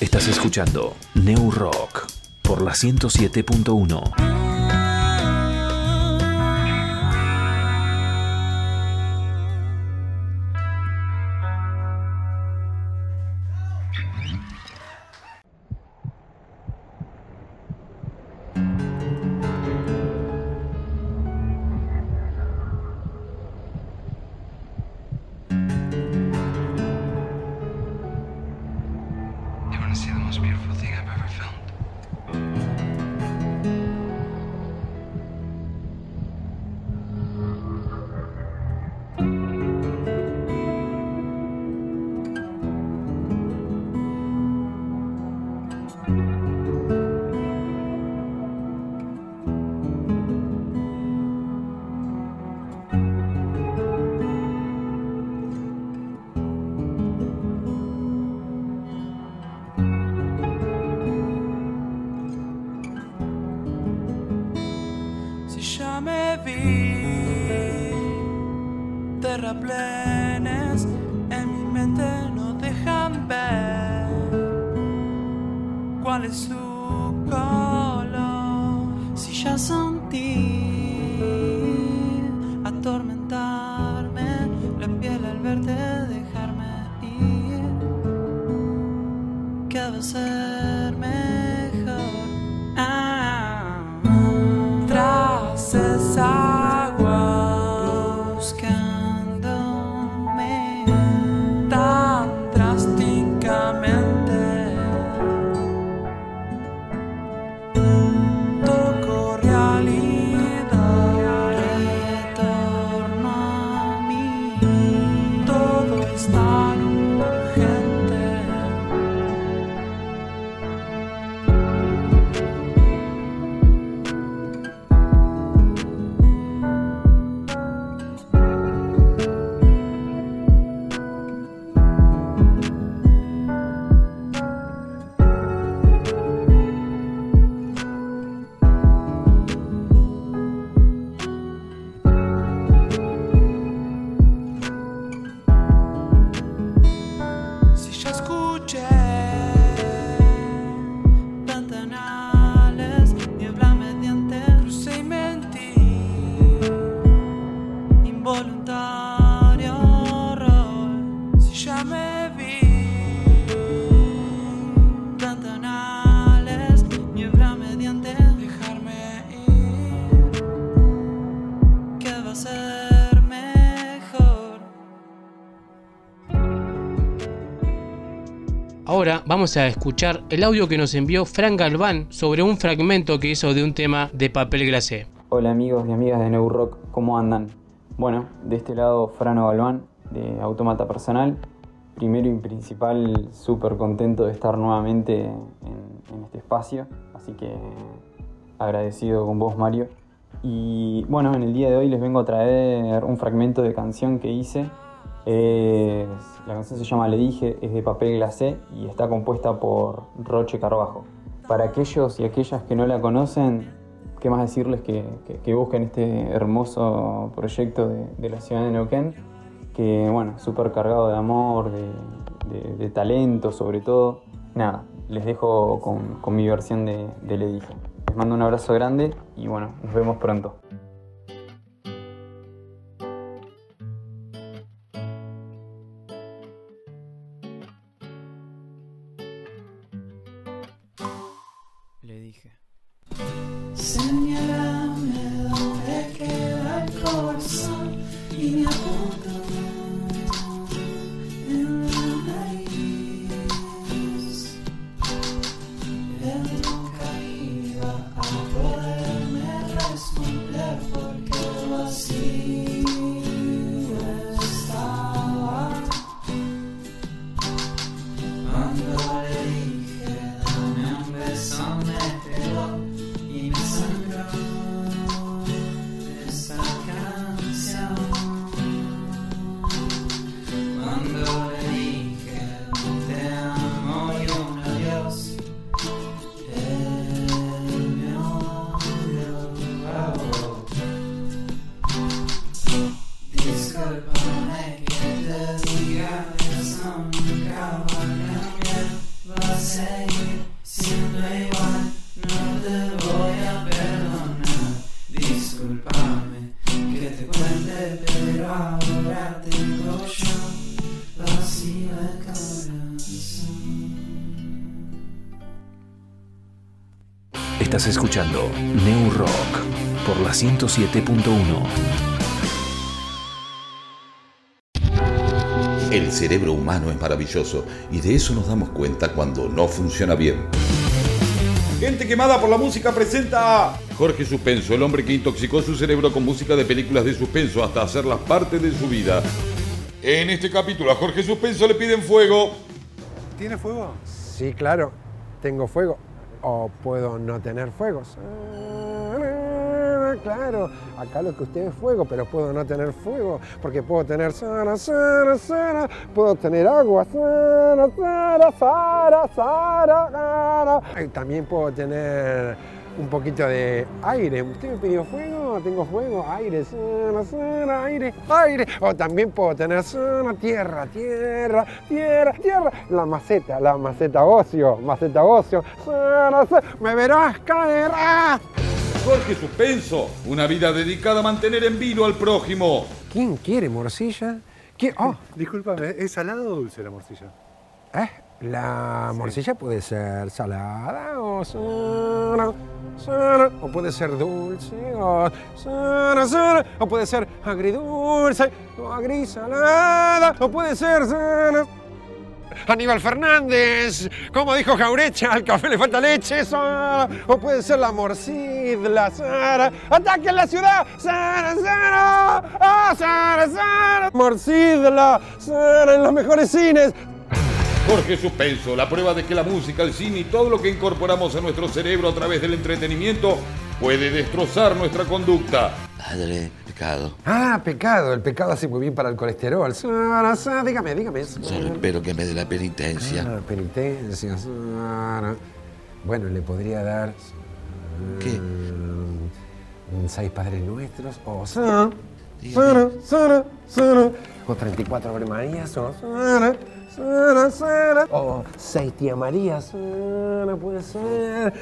Estás escuchando New Rock por la 107.1. vamos a escuchar el audio que nos envió Frank Galván sobre un fragmento que hizo de un tema de papel glacé. Hola amigos y amigas de New Rock, ¿cómo andan? Bueno, de este lado Frano Galván, de Automata Personal. Primero y principal, súper contento de estar nuevamente en, en este espacio, así que agradecido con vos Mario. Y bueno, en el día de hoy les vengo a traer un fragmento de canción que hice. Es- la canción se llama Le dije, es de papel glacé y está compuesta por Roche Carbajo. Para aquellos y aquellas que no la conocen, qué más decirles que, que- que busquen este hermoso proyecto de, la ciudad de Neuquén, que bueno, súper cargado de amor, de, talento sobre todo. Nada, les dejo con, con mi versión de, de Le dije. Les mando un abrazo grande y bueno, nos vemos pronto. 107.1. El cerebro humano es maravilloso y de eso nos damos cuenta cuando no funciona bien. Gente quemada por la música presenta a Jorge Suspenso, el hombre que intoxicó su cerebro con música de películas de suspenso hasta hacerlas parte de su vida. En este capítulo a Jorge Suspenso le piden fuego. ¿Tiene fuego? Sí, claro. Tengo fuego. O puedo no tener fuegos. Claro, acá lo que usted es fuego, pero puedo no tener fuego, porque puedo tener sana, sana, sana, puedo tener agua, sana, sana, sana, sana, sana. También puedo tener un poquito de aire. ¿Usted me pidió fuego? Tengo fuego, aire, sana, sana, aire, aire. O también puedo tener sana, tierra, tierra, tierra, tierra. La maceta, la maceta ocio, maceta ocio. Sana, sana. Me verás caer. ¡Ah! Jorge Suspenso, una vida dedicada a mantener en vilo al prójimo. ¿Quién quiere morcilla? ¿Quién? Oh, *laughs* Discúlpame, ¿es salada o dulce la morcilla? ¿eh? La morcilla puede ser salada o sana, sana, o puede ser dulce o sana, sana, o puede ser agridulce o agrisalada, o puede ser sana. Aníbal Fernández, como dijo Jaurecha, al café le falta leche, sana, o puede ser la morcidla, sana, ataque en la ciudad, sana, sana, ah, sana, sana, morcidla, sana, en los mejores cines, Jorge Suspenso, la prueba de que la música, el cine y todo lo que incorporamos a nuestro cerebro a través del entretenimiento puede destrozar nuestra conducta. Padre, pecado. Ah, pecado. El pecado hace muy bien para el colesterol. Dígame, dígame. Solo espero que me dé la penitencia. Ah, penitencia. Bueno, le podría dar. ¿Qué? mm, Seis Padres Nuestros. O sana, sana. O 34 Ave Marías. O sana, sana, sana. O seis Tía Marías. Sana, puede ser.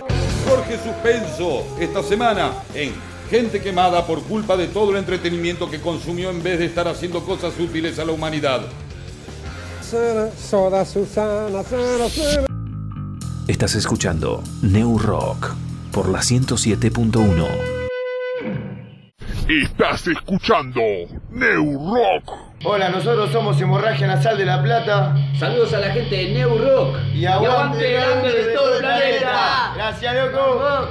Jorge Suspenso, esta semana en Gente quemada por culpa de todo el entretenimiento que consumió en vez de estar haciendo cosas útiles a la humanidad. Estás escuchando New Rock por la 107.1. Estás escuchando New Rock. Hola, nosotros somos Hemorragia Nasal de La Plata. Saludos a la gente de New Rock. Y aguante, grande de todo el planeta. Gracias, loco.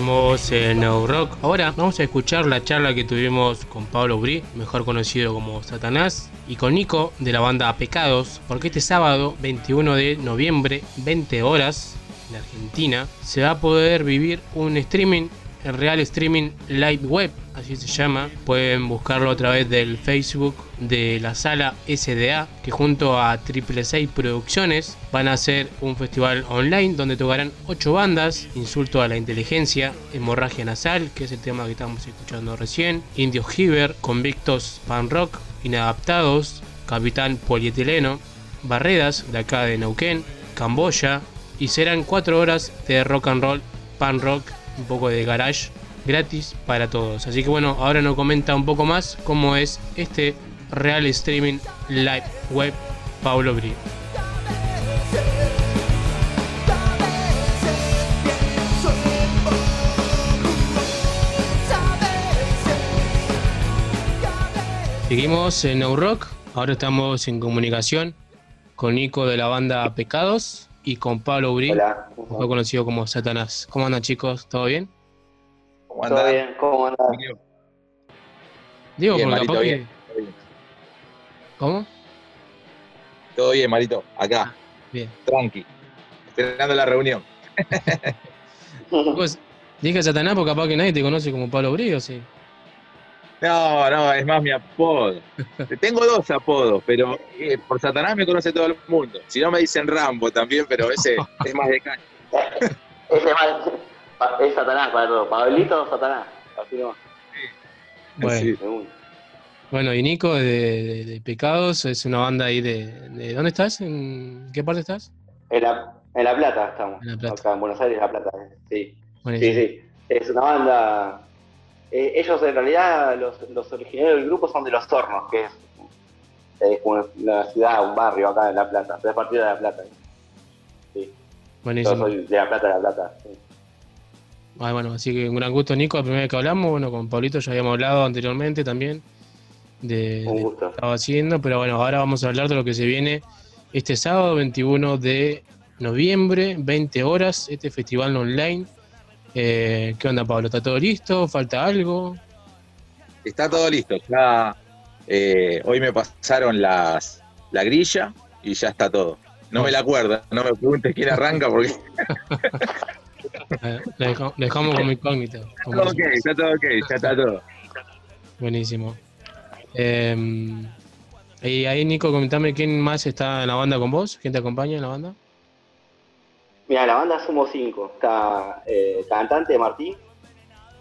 No Rock. Ahora vamos a escuchar la charla que tuvimos con Pablo Bri, mejor conocido como Satanás, y con Nico de la banda Pecados, porque este sábado 21 de noviembre, 20 horas, en Argentina, se va a poder vivir un streaming, el Real Streaming Live Web, se llama. Pueden buscarlo a través del Facebook de la sala SDA, que junto a Triple 6 Producciones van a hacer un festival online donde tocarán 8 bandas, Insulto a la Inteligencia, Hemorragia Nasal, que es el tema que estamos escuchando recién, Indios Giver, Convictos Pan Rock, Inadaptados, Capitán Polietileno, Barredas, de acá de Neuquén, Camboya, y serán 4 horas de rock and roll, pan rock, un poco de garage, gratis para todos. Así que bueno, ahora nos comenta un poco más cómo es este Real Streaming Live Web Pablo Bri. Seguimos en No Rock, ahora estamos en comunicación con Nico de la banda Pecados y con Pablo Bri, mejor conocido como Satanás. ¿Cómo andan chicos? ¿Todo bien? ¿Cómo Todo bien, ¿cómo andas? Digo, Bien, porque Marito, que- bien. ¿Cómo? Todo bien, Marito, acá. Bien. Tranqui. Esperando la reunión. *laughs* Pues, dije Satanás porque capaz que nadie te conoce como Pablo Bri, ¿o sí? No, no, es más mi apodo. *laughs* Tengo dos apodos, pero eh, por Satanás me conoce todo el mundo. Si no me dicen Rambo también, pero ese *laughs* es más de caña. Ese es más. Es Satanás para todo. Pablito, Satanás. Así nomás. Bueno, bueno y Nico de, de- de Pecados es una banda ahí de, de- ¿Dónde estás? ¿En qué parte estás? En la, en La Plata estamos. En La Plata. Acá en Buenos Aires, La Plata. eh, Sí. Buenísimo. Sí, sí. Es una banda. eh, ellos en realidad, los, los originarios del grupo son de Los Hornos, que es, es una, una ciudad, un barrio acá en La Plata. Es partido de La Plata. Sí. Buenísimo. Yo soy de La Plata, de La Plata. sí. Ah, bueno, así que un gran gusto, Nico. La primera vez que hablamos, bueno, con Pablito ya habíamos hablado anteriormente también. de, Un de lo que estaba haciendo, pero bueno, ahora vamos a hablar de lo que se viene este sábado 21 de noviembre, 20 horas, este festival online. Eh, ¿Qué onda, Pablo? ¿Está todo listo? ¿Falta algo? Está todo listo. Ya eh, hoy me pasaron las la grilla y ya está todo. No me la acuerdo, no me preguntes quién arranca porque *laughs* lo lo dejamos como incógnito. está como todo ok, está todo ok, ya está todo. Buenísimo. Eh, y ahí, Nico, comentame quién más está en la banda con vos, quién te acompaña en la banda. Mira, la banda somos cinco. Está eh, cantante Martín,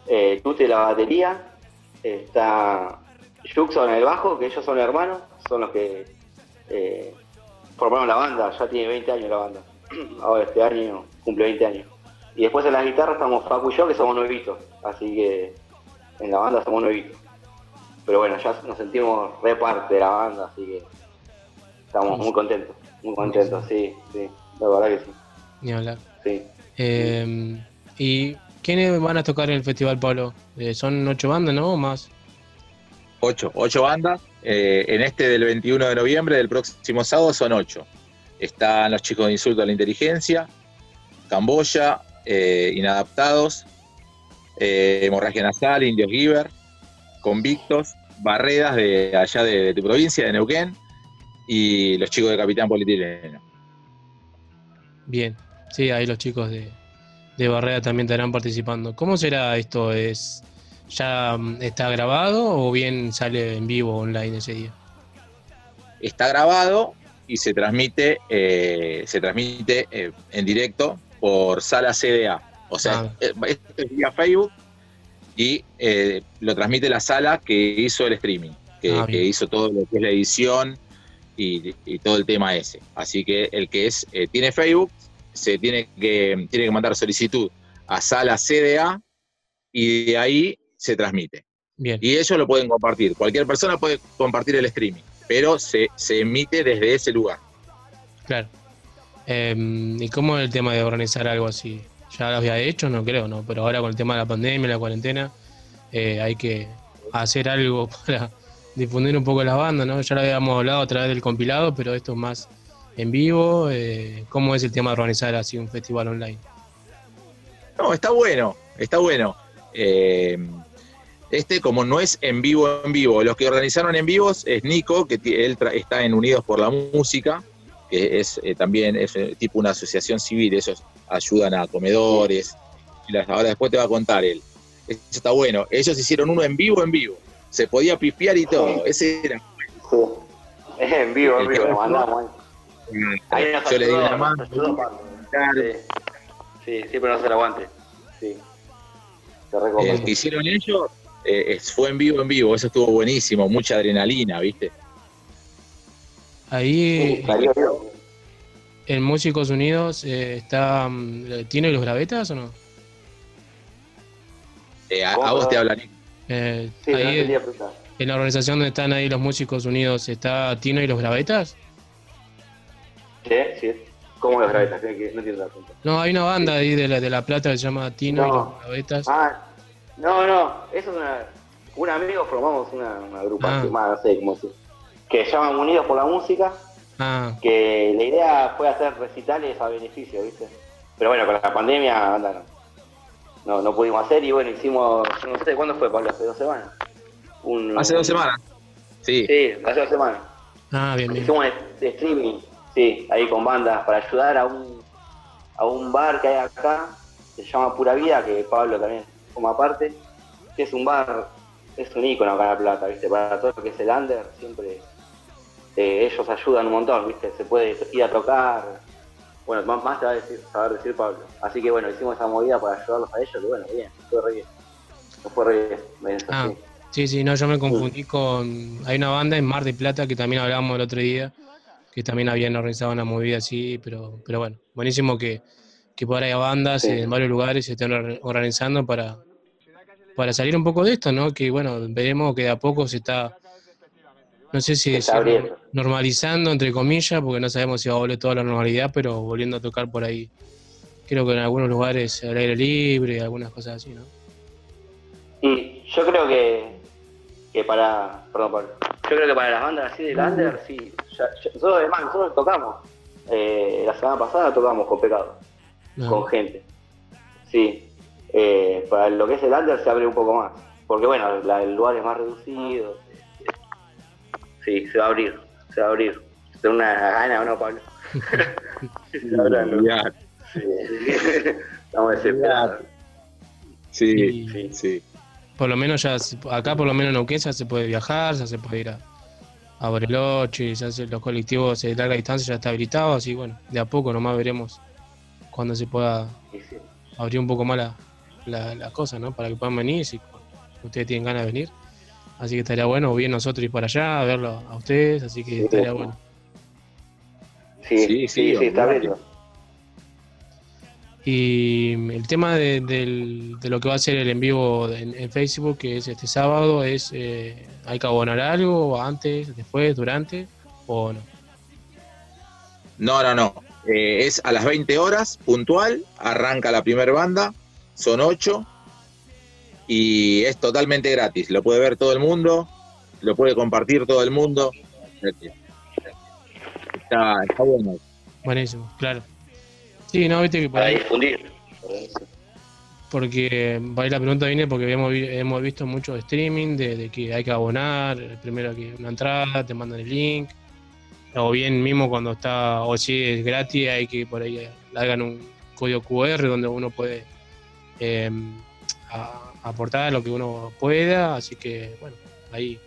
eh, Tute la batería, está Juxon en el bajo, que ellos son hermanos, son los que eh, formaron la banda, ya tiene 20 años la banda. *clears throat* Ahora este año cumple 20 años. Y después en las guitarras estamos Facu y yo, que somos nuevitos, así que en la banda somos nuevitos. Pero bueno, ya nos sentimos re parte de la banda, así que estamos muy contentos, muy contentos, sí, sí, la verdad que sí. Ni hablar. Sí. Eh, ¿Y quiénes van a tocar en el festival, Pablo? Eh, son ocho bandas, ¿no? ¿O más? Ocho, ocho bandas. Eh, en este del 21 de noviembre, del próximo sábado, son ocho. Están los chicos de Insulto a la Inteligencia, Camboya, eh, Inadaptados, eh, Hemorragia Nasal, Indios Giver, Convictos, Barredas de allá de, de tu provincia, de Neuquén, y los chicos de Capitán Polietileno. Bien. Sí, ahí los chicos de, de Barrera también estarán participando. ¿Cómo será esto? ¿Es ya mm, está grabado o bien sale en vivo online ese día? está grabado y se transmite, eh, se transmite eh, en directo por sala CDA. O sea, Ah. eh, esto es vía Facebook y eh, lo transmite la sala que hizo el streaming, que, Ah, que hizo todo lo que es la edición y, y todo el tema ese. Así que el que es eh, tiene Facebook se tiene que, tiene que mandar solicitud a sala CDA y de ahí se transmite. Bien. Y ellos lo pueden compartir. Cualquier persona puede compartir el streaming, pero se, se emite desde ese lugar. Claro. Eh, ¿Y cómo es el tema de organizar algo así? ¿Ya lo había hecho? No creo, ¿no? Pero ahora con el tema de la pandemia, la cuarentena, eh, hay que hacer algo *laughs* para difundir un poco la banda, ¿no? Ya lo habíamos hablado a través del compilado, pero esto es más en vivo. eh, ¿Cómo es el tema de organizar así un festival online? No, está bueno, está bueno. Eh, este, como no es en vivo, en vivo, los que organizaron en vivos es Nico, que él está en Unidos por la Música, que es eh, también es eh, tipo una asociación civil, ellos ayudan a comedores. Y las- ahora después te va a contar él. Eso está bueno. Ellos hicieron uno en vivo, en vivo. Se podía pifiar y todo. Ese era. Es en vivo, en vivo, lo mandamos. Ahí Yo le di una mano. Sí. Sí, siempre nos hace el aguante. Sí. Te recomiendo. El que hicieron ellos eh, fue en vivo, en vivo. Eso estuvo buenísimo. Mucha adrenalina, ¿viste? Ahí Salió bien. en Músicos Unidos eh, está. mm, ¿Tiene los gravetas o no? Eh, a, ¿Cómo, a vos te hablaría. Eh, Sí, no ahí, preguntar. en la organización donde están ahí los Músicos Unidos, ¿está Tino y los gravetas? Sí, sí. ¿Cómo los gravetas? No entiendo la pregunta. No, hay una banda ahí de la, de la Plata que se llama Tino y No. los gravetas. Ah, no, no. Eso es una. Un amigo formamos una, una agrupación, Ah. más, no sé cómo decir. Que se llaman Unidos por la Música. Ah, Que la idea fue hacer recitales a beneficio, ¿viste? Pero bueno, con la pandemia, anda, no. No, pudimos hacer y bueno, hicimos. No sé, ¿cuándo fue, Pablo? Hace dos semanas. Un- Hace dos semanas. Sí. Sí, hace dos semanas. ah bien, bien. Hicimos de streaming, sí, ahí con bandas para ayudar a un, a un bar que hay acá, que se llama Pura Vida, que Pablo también forma parte, que es un bar, es un ícono acá en La Plata, ¿viste? Para todo lo que es el under, siempre eh, ellos ayudan un montón, ¿viste? Se puede ir a tocar, bueno, más, más te va a decir, saber decir Pablo. Así que bueno, hicimos esa movida para ayudarlos a ellos, y bueno, bien, fue re bien. Fue re bien, eso, Ah, sí. sí, sí, no, yo me confundí con. Hay una banda en Mar de Plata que también hablábamos el otro día, que también habían organizado una movida así, pero, pero bueno, buenísimo que, que por ahí bandas Sí. en varios lugares se estén or- organizando para, para salir un poco de esto, ¿no? Que bueno, veremos que de a poco se está. No sé si abriendo. normalizando, entre comillas, porque no sabemos si va a volver toda la normalidad, pero volviendo a tocar por ahí. Creo que en algunos lugares al aire libre, algunas cosas así, ¿no? Y yo creo que que para. Perdón, Pablo. Yo creo que para las bandas así de Lander, sí. Ya, ya- nosotros, además, nosotros tocamos. Eh, la semana pasada tocamos con Pecado, con gente. Sí. Eh, para lo que es el Lander se abre un poco más. Porque bueno, la- el lugar es más reducido. Sí, se va a abrir. Se va a abrir. Tengo una gana, ¿o no, Pablo? ¿no? Sí. *laughs* Estamos desesperados. Sí, sí. Por lo menos ya, acá por lo menos en Neuquén ya se puede viajar, ya se puede ir a, a Bariloche, ya se- los colectivos de larga distancia ya está habilitado, así bueno, de a poco nomás veremos cuando se pueda abrir un poco más la, la, la cosa, ¿no? Para que puedan venir, si ustedes tienen ganas de venir. Así que estaría bueno, o bien nosotros ir para allá, a verlo a ustedes, así que estaría bueno. Sí, sí, sí, está abierto. Y el tema de, lo que va a ser el en vivo en, en Facebook, que es este sábado, es eh, ¿hay que abonar algo antes, después, durante o no? No, no, no. Eh, es a las 20 horas, puntual, arranca la primera banda, son 8 y es totalmente gratis. Lo puede ver todo el mundo, lo puede compartir todo el mundo. Está, está bueno. Buenísimo, claro. Sí, no, viste que por ahí, difundir. porque por ahí la pregunta viene porque hemos, hemos visto mucho streaming de, de que hay que abonar, primero que una entrada, te mandan el link, o bien mismo cuando está, o si es gratis, hay que por ahí eh, le hagan un código QR donde uno puede eh, a- aportar lo que uno pueda, así que bueno, ahí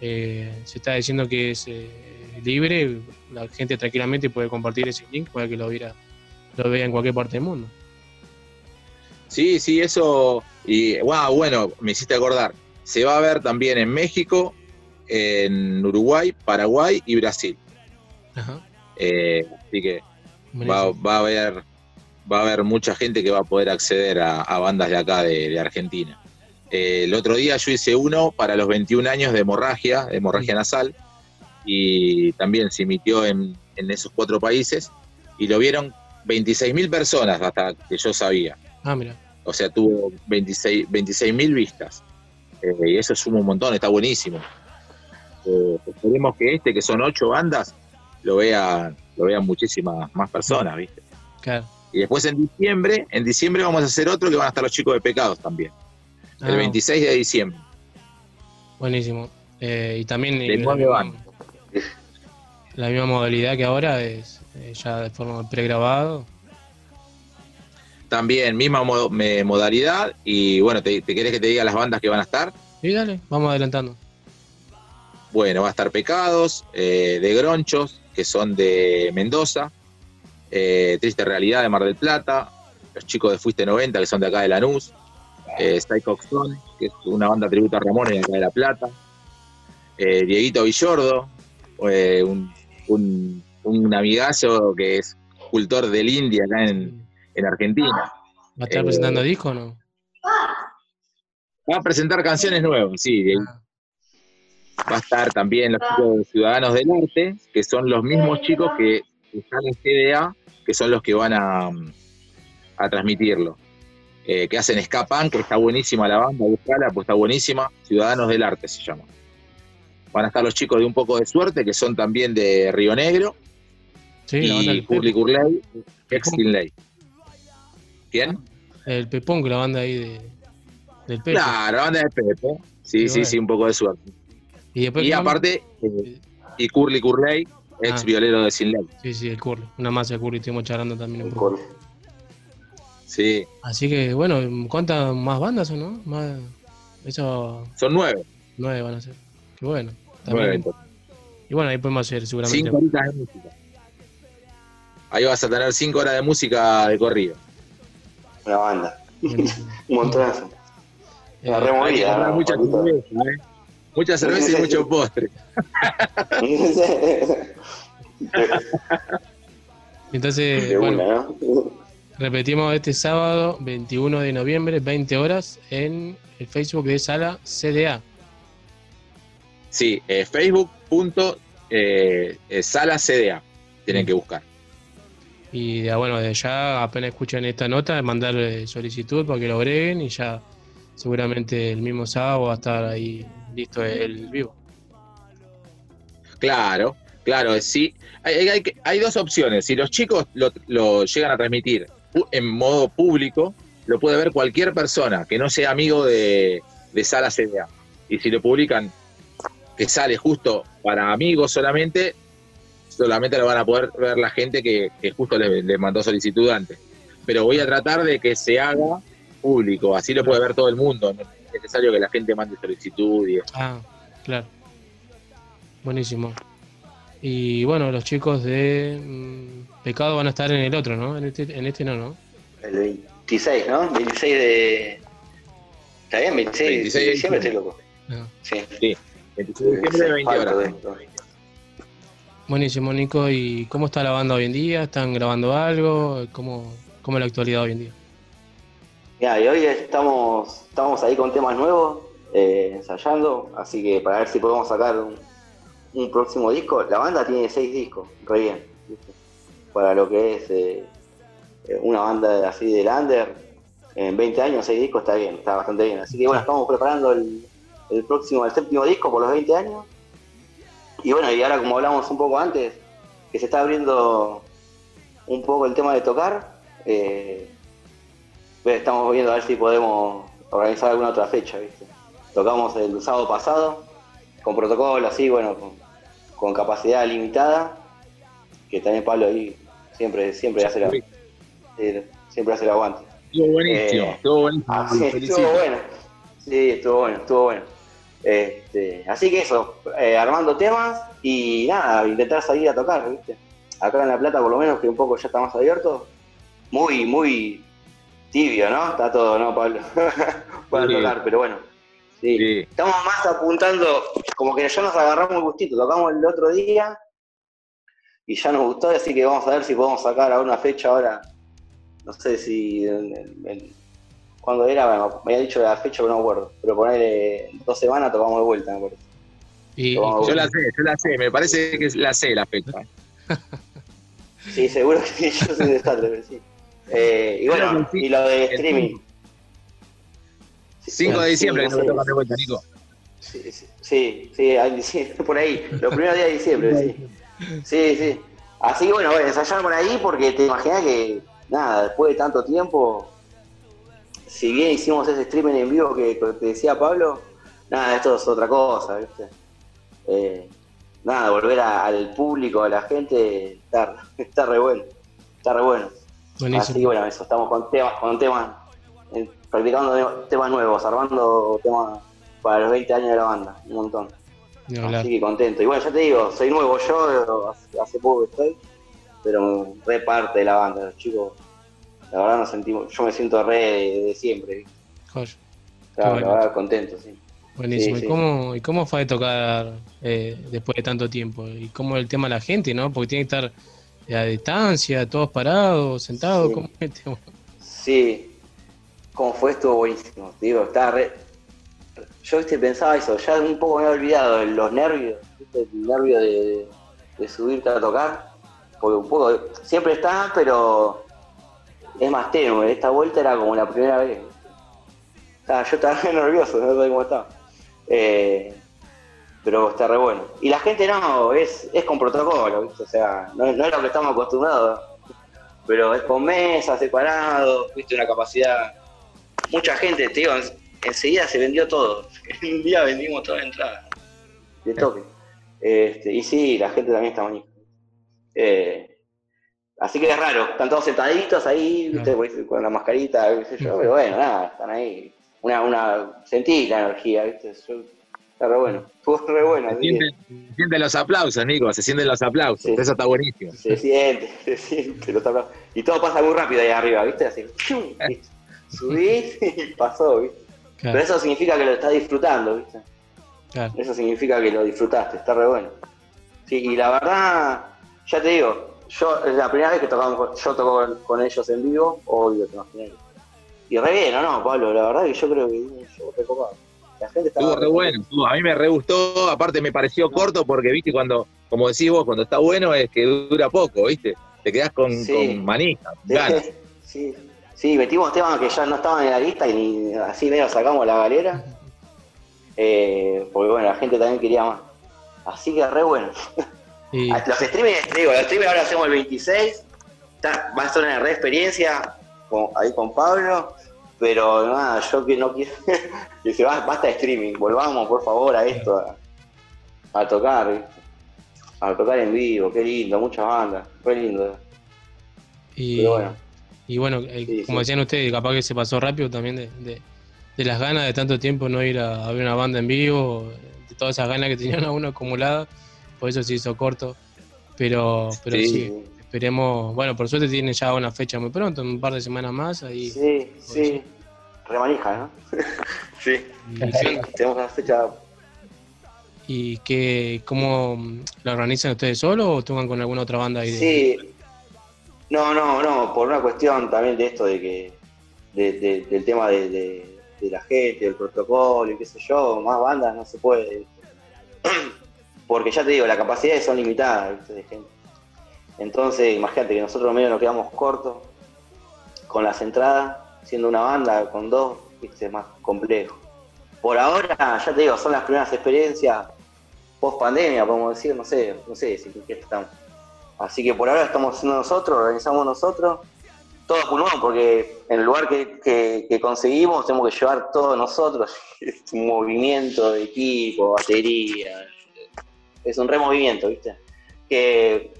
eh, se está diciendo que es eh, libre, la gente tranquilamente puede compartir ese link para que lo viera, lo vea en cualquier parte del mundo. Sí, sí, eso. Y wow, bueno, me hiciste acordar. Se va a ver también en México, en Uruguay, Paraguay y Brasil. Ajá. Eh, así que va, va a haber va a haber mucha gente que va a poder acceder a, a bandas de acá de, de Argentina. Eh, el otro día yo hice uno para los 21 años de hemorragia, de hemorragia nasal, y también se emitió en, en esos cuatro países, y lo vieron 26.000 personas hasta que yo sabía. Ah, mira. O sea, tuvo 26 26.000 vistas. Eh, y eso suma un montón, está buenísimo. Eh, esperemos que este, que son ocho bandas, lo vean, lo vean muchísimas más personas, ¿viste? Claro. Y después en diciembre, en diciembre vamos a hacer otro que van a estar los chicos de pecados también. El Ah. 26 de diciembre. Buenísimo. Eh, y también De la, *laughs* misma, la misma modalidad que ahora es eh, ya de forma pregrabado. También misma mo- me- modalidad. Y bueno, ¿te, te querés que te diga las bandas que van a estar? Y dale, vamos adelantando. Bueno, va a estar Pecados, eh, de Gronchos, que son de Mendoza, eh, Triste Realidad de Mar del Plata, los chicos de Fuiste 90, que son de acá de Lanús, eh, Psycho que es una banda tributo a Ramón de acá de La Plata, eh, Dieguito Villordo, eh, un, un, un amigazo que es cultor del indie acá en, en Argentina. ¿Va a estar Eh, presentando disco o no? Va a presentar canciones nuevas, sí. de- Va a estar también los chicos de Ciudadanos del Arte, que son los mismos chicos que están en CDA, que son los que van a, a transmitirlo. Eh, que hacen Punk, que está buenísima la banda, buscala, pues está buenísima. Ciudadanos del Arte se llama. Van a estar los chicos de Un Poco de Suerte, que son también de Río Negro. Sí, y del Curly. Curley, ex Finlay. ¿Quién? El Pepón, que la banda ahí de, del Pepe. Claro, la banda de Pepe. Sí, Qué sí, bueno. sí, un poco de suerte. Y, después Y ¿qué aparte, eh, y Curly Curley, ex Ah. violero de Sinley. Sí, sí, el Curly. Una masa de Curly, estuvimos charlando también un poco. Sí, Así que, bueno, ¿cuántas más bandas son, no? Más, eso, son nueve. nueve van a ser. Qué bueno. Nueve, entonces. Y bueno, ahí podemos hacer seguramente. Cinco horitas de música. Ahí vas a tener cinco horas de música de corrido. Una banda. *laughs* un montonazo. La Hay que removida. Mucha cerveza, ¿eh? Y mucho postre. *laughs* Entonces, De bueno, una, ¿no? repetimos este sábado, 21 de noviembre, 20 horas, en el Facebook de Sala CDA. Sí, eh, Facebook.sala eh, eh, Sala CDA. Tienen que buscar. Y ya, bueno, de ya apenas escuchan esta nota, mandar solicitud para que lo agreguen y ya seguramente el mismo sábado va a estar ahí listo el vivo. Claro, claro, sí. Hay, hay- dos opciones. Si los chicos lo, llegan a transmitir en modo público, lo puede ver cualquier persona que no sea amigo de, de Sala CDA. Y si lo publican que sale justo para amigos solamente, solamente lo van a poder ver la gente que, justo le mandó solicitud antes. Pero voy a tratar de que se haga público, así lo puede ver todo el mundo. No es necesario que la gente mande solicitud y Ah, claro. Buenísimo. Y bueno, los chicos de mm, Pecado van a estar en el otro, ¿no? En este, en este no, ¿no? El 26, ¿no? 26 de. ¿Está bien? 26, 26 de diciembre, estoy loco. Ah. Sí. Sí, 26 de diciembre de 20 Falto horas. de- Buenísimo, Nico. ¿Y cómo está la banda hoy en día? ¿Están grabando algo? ¿Cómo, cómo es la actualidad hoy en día? Mira, y hoy estamos, estamos ahí con temas nuevos, eh, ensayando, así que para ver si podemos sacar un, un próximo disco. La banda tiene seis discos, re bien, ¿viste? para lo que es eh, eh, una banda así de Lander, en 20 años seis discos está bien, está bastante bien. Así que bueno, estamos preparando el, el próximo, el séptimo disco por los 20 años. Y bueno, y ahora como hablamos un poco antes, que se está abriendo un poco el tema de tocar, eh, Estamos viendo a ver si podemos organizar alguna otra fecha, ¿viste? Tocamos el sábado pasado, con protocolo así, bueno, con, con capacidad limitada, que también Pablo ahí siempre, siempre hace la, sí, siempre hace el aguante. Estuvo buenísimo, Eh, estuvo buenísimo. Ah, sí, estuvo bueno. Sí, estuvo bueno, estuvo bueno. Este, así que eso, eh, armando temas y nada, intentar salir a tocar, ¿viste? Acá en La Plata por lo menos, que un poco ya está más abierto, muy, muy tibio, ¿no? Está todo, ¿no, Pablo? *laughs* Para Sí. tocar, pero bueno. Sí. Estamos más apuntando, como que ya nos agarramos el gustito, tocamos el otro día y ya nos gustó, así que vamos a ver si podemos sacar a una fecha ahora, no sé si cuándo era, bueno, me había dicho la fecha, pero no me acuerdo, pero poner dos semanas tocamos de vuelta, me parece. Y, Yo la sé, yo la sé, me parece que la sé la fecha. Sí, seguro que *laughs* yo soy de desastre, pero sí. Eh, y bueno, y lo de streaming. 5 de diciembre que Sí, nos sí. vuelta, Nico. Sí, por ahí, los primeros días de diciembre, sí. Sí, sí. Así que bueno, bueno, ensayar por ahí porque te imaginas que, nada, después de tanto tiempo, si bien hicimos ese streaming en vivo que, que te decía Pablo, nada, esto es otra cosa, ¿viste? Eh, nada, volver a- al público, a la gente, está, está re bueno, está re bueno. Buenísimo. Así que bueno, eso, estamos con temas, con temas, eh, practicando temas nuevos, armando temas para los 20 años de la banda, un montón. Así que contento. Y bueno, ya te digo, soy nuevo yo, hace, hace poco que estoy, pero re parte de la banda, los chicos, la verdad nos sentimos, yo me siento re de, de siempre. Claro, bueno. la verdad contento, sí. Buenísimo. Sí, ¿Y, cómo, ¿Y cómo fue de tocar eh, después de tanto tiempo? ¿Y cómo el tema de la gente, no? Porque tiene que estar a distancia, todos parados, sentados. Sí. ¿Cómo es el tema? Sí, como fue, estuvo buenísimo. Te digo, estaba re. Yo viste, pensaba eso, ya un poco me había olvidado los nervios, el nervio de, de subirte a tocar. Porque un poco, siempre está, pero es más tenue. Esta vuelta era como la primera vez. Estaba- yo estaba *laughs* nervioso, no sé cómo estaba. Eh, pero está re bueno. Y la gente no, es, es con protocolo, ¿viste? O sea, no, no es lo que estamos acostumbrados pero es con mesas, separados, viste, una capacidad. Mucha gente, te digo, en- enseguida se vendió todo. *laughs* En un día vendimos toda la entrada. De toque. Este, y sí, la gente también está bonita. Eh, así que es raro, están todos sentaditos ahí, viste, con la mascarita, qué sé yo, pero bueno, nada, están ahí. Una, una, sentí la energía, viste, yo- está re bueno. Estuvo re bueno. Se sienten, se sienten los aplausos, Nico, se sienten los aplausos. Eso está buenísimo. Se siente, *laughs* se siente. los aplausos. Y todo pasa muy rápido ahí arriba, ¿viste? Así, ¡chum! subís y pasó, ¿viste? Claro. Pero eso significa que lo estás disfrutando, ¿viste? Claro. Eso significa que lo disfrutaste, está re bueno. Sí, y la verdad, ya te digo, yo es la primera vez que tocamos, con- yo toco con, con ellos en vivo, obvio, te imaginas. Y re bien, ¿o no, Pablo? La verdad que yo creo que un show re copado. La gente estaba Estuvo re bueno, estuvo- a mí me re gustó, aparte me pareció corto porque, viste, cuando, como decís vos, cuando está bueno es que dura poco, viste, te quedás con, Sí. con manija, ganas. Sí, sí, metimos temas que ya no estaban en la lista y ni así medio sacamos la galera. Eh, porque bueno, la gente también quería más. Así que re bueno. Ah, *laughs* Los streamings, te digo, los streamings ahora hacemos el 26. Está- va a ser una re experiencia con- ahí con Pablo. Pero nada, yo que no quiero. *laughs* Dice, "Ba- basta de streaming, volvamos por favor a esto, a, a tocar, ¿viste? a tocar en vivo, qué lindo, muchas bandas, re lindo. y, Pero bueno. y bueno, como decían ustedes, capaz que se pasó rápido también de, de- de las ganas de tanto tiempo no ir a, a ver una banda en vivo, de todas esas ganas que tenían *laughs* a uno acumuladas, por eso se hizo corto. Pero, pero sí. Sí. esperemos, bueno, por suerte tienen ya una fecha muy pronto, un par de semanas más ahí. Sí, sí. Remanija, ¿no? *laughs* sí. ¿Y qué- Tenemos una fecha. ¿Y qué, cómo la organizan ustedes solos o tocan con alguna otra banda ahí? de- Sí. No, no, no, por una cuestión también de esto de que. de- de- del tema de, de- de la gente, del protocolo y qué sé yo, más bandas no se puede. *clears throat* Porque ya te digo, las capacidades son limitadas ¿viste? de gente. Entonces, imagínate que nosotros medio nos quedamos cortos con las entradas, siendo una banda con dos, ¿viste? más complejo. Por ahora, ya te digo, son las primeras experiencias post pandemia, podemos decir, no sé, no sé si qué estamos. Así que por ahora estamos haciendo nosotros, organizamos nosotros, todo a pulmón, porque en el lugar que, que- conseguimos tenemos que llevar todo nosotros, *laughs* un movimiento de equipo, batería, es un removimiento, ¿viste? Que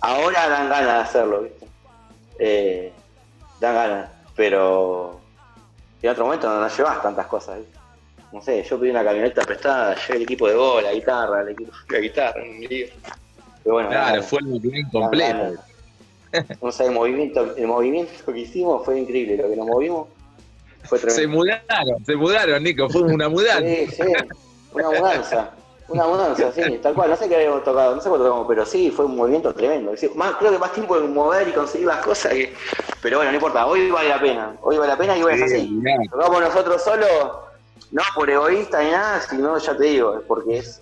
ahora dan ganas de hacerlo, ¿viste? Eh, dan ganas, pero en otro momento no, no llevas tantas cosas. No sé, yo pedí una camioneta prestada, llevé el equipo de gol, la guitarra, el equipo, la guitarra, un lío. Pero bueno, Claro, nada, fue el dan completo. No sé, el movimiento, el movimiento que hicimos fue increíble, lo que nos movimos fue tremendo. Se mudaron, se mudaron, Nico, fue una mudanza. Sí, sí, una mudanza. Una mudanza, sí, *laughs* tal cual. No sé qué habíamos tocado, no sé cuánto tocamos, pero sí, fue un movimiento tremendo. Más, creo que más tiempo en mover y conseguir las cosas que. Pero bueno, no importa, hoy vale la pena. Hoy vale la pena y bueno, es Sí, así. mirá. Tocamos nosotros solos, no por egoísta ni nada, sino ya te digo, es porque es.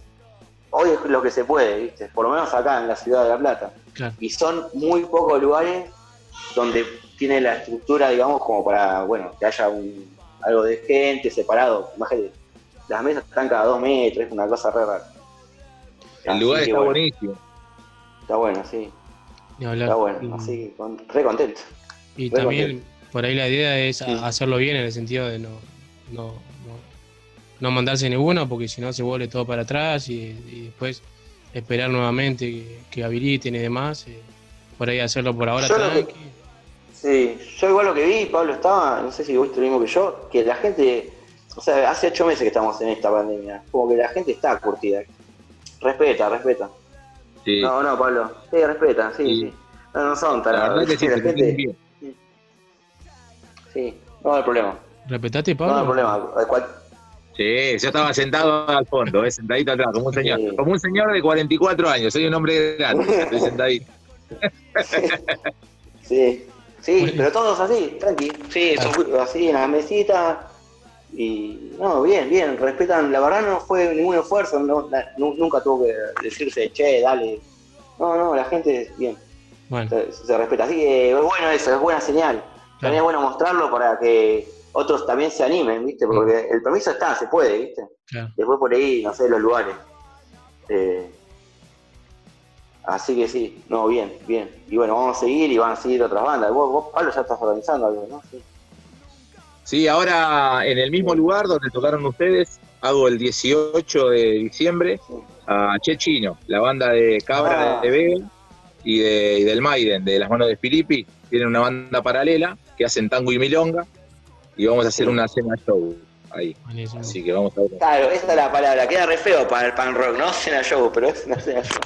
Hoy es lo que se puede, ¿viste? Por lo menos acá en la ciudad de La Plata. Claro. Y son muy pocos lugares donde tiene la estructura, digamos, como para, bueno, que haya un, algo de gente separado. Imagínate, las mesas están cada dos metros, es una cosa re rara. El lugar está bueno, buenísimo. Está bueno, sí. Está bueno, así que con- re contento. Y Re también contento. por ahí la idea es hacerlo bien en el sentido de no, no, no, no mandarse ninguna porque si no se vuelve todo para atrás y, y después esperar nuevamente que, que habiliten y demás. eh, por ahí hacerlo por ahora Yo lo que- tranqui. Sí, yo igual lo que vi, Pablo estaba, no sé si viste lo mismo que yo, que la gente, o sea, hace ocho meses que estamos en esta pandemia, como que la gente está curtida. Respeta, respeta. Sí. No, no, Pablo, sí, respeta, sí, sí. No, no son La tarados. verdad que sí, la gente, sí, no hay problema. Repetate, No Pablo. hay problema. Cual- Sí, yo estaba sentado al fondo, eh, sentadito atrás, como un señor. Como un señor de 44 años, soy un hombre grande, estoy sentadito. *laughs* Sí, sí, pero todos así, tranqui. Sí, son así en las mesitas. Y no, bien, bien, respetan. La verdad no fue ningún esfuerzo, no- nunca tuvo que decirse, che, dale. No, no, la gente, bien, Bueno, se, se respeta. Así que es bueno eso, es buena señal. También es bueno mostrarlo para que otros también se animen, ¿viste? Porque el permiso está, se puede, ¿viste? claro. Después por ahí, no sé, los lugares. Eh, así que sí, no, bien, bien. Y bueno, vamos a seguir y van a seguir otras bandas. Vos, vos, Pablo, ya estás organizando algo, ¿no? Sí. Sí, ahora en el mismo lugar donde tocaron ustedes, hago el 18 de diciembre a Che Chino, la banda de Cabra Ah. de Vega y, de, y del Maiden, de las manos de Filippi. Tienen una banda paralela que hacen tango y milonga y vamos a hacer una cena show ahí. Así que vamos a ver. Claro, esa es la palabra. Queda re feo para el pan rock, no cena show, pero es una cena show.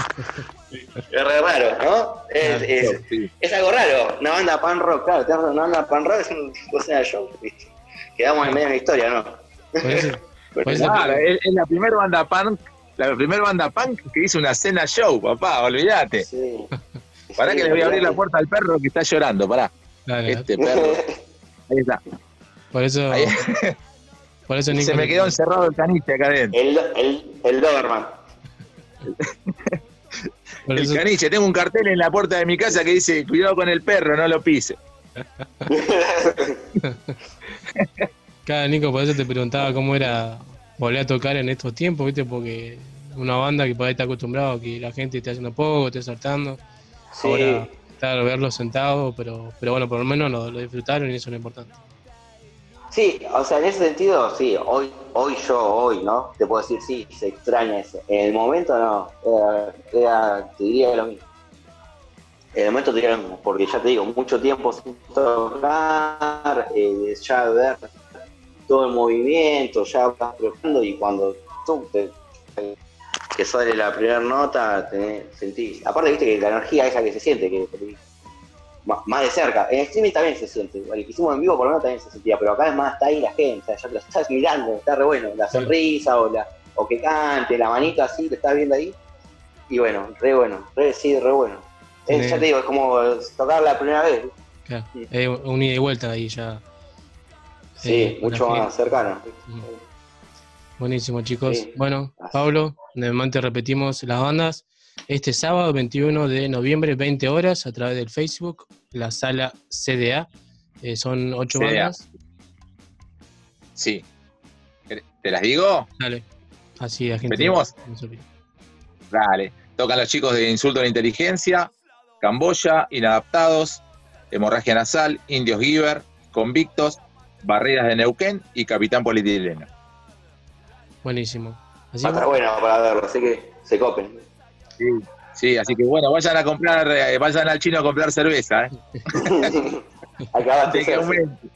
*laughs* es re raro, ¿no? Es, es- es algo raro. Una banda pan rock, claro, una banda pan rock es una cena show. ¿viste? Quedamos en medio de la historia, ¿no? Claro, *laughs* es, es la primera banda punk, la primera banda punk que hizo una cena show, papá, olvídate. *laughs* Pará Sí, que le voy a abrir la puerta al perro que está llorando, pará. Este perro. Ahí está. Por eso, Ahí. Por eso Se me quedó encerrado el caniche acá adentro. El, el, el Doberman. por El eso- caniche, tengo un cartel en la puerta de mi casa que dice, cuidado con el perro, no lo pise. *laughs* Claro, Nico, por eso te preguntaba cómo era volver a tocar en estos tiempos, ¿viste? Porque una banda que por ahí está acostumbrado a que la gente esté haciendo poco, esté saltando. Sí. Ahora estar, verlos sentados, pero, pero bueno, por lo menos lo, lo disfrutaron y eso es lo importante. Sí, o sea, en ese sentido, sí, hoy, hoy yo, hoy, ¿no? Te puedo decir, sí, se extraña eso. En el momento no, era, era- te diría lo mismo. En el momento te diría lo mismo, porque ya te digo, mucho tiempo sin tocar, eh, ya ver todo el movimiento, ya vas probando y cuando tú te, que sale la primera nota, tenés- sentís. Aparte, viste que la energía esa que se siente, que más, de cerca. En streaming también se siente. El que hicimos en vivo por lo menos también se sentía, pero acá es más está ahí la gente, o sea, ya lo estás mirando, está re bueno, la sonrisa o la o que cante, la manito así, te estás viendo ahí. Y bueno, re bueno, re sí, re bueno. Es- Sí. ya te digo, es como tocar la primera vez. Claro, un ida y vuelta ahí ya. Sí, Eh, mucho más cercano. Buenísimo, chicos. Sí. Bueno, Pablo, nuevamente repetimos las bandas. Este sábado 21 de noviembre, 20 horas, a través del Facebook, la sala CDA. Eh, son ocho CDA. bandas. Sí. ¿Te las digo? Dale. Así la gente. ¿Venimos? Dale. Tocan los chicos de Insulto a la Inteligencia, Camboya, Inadaptados, Hemorragia Nasal, Indios Giver, Convictos, Barreras de Neuquén y Capitán Polietileno. Buenísimo. Así Va a estar bueno para verlo, así que se copen. Sí, sí, así que bueno, vayan a comprar, eh, vayan al chino a comprar cerveza. ¿eh? *laughs* Acabaste aumente.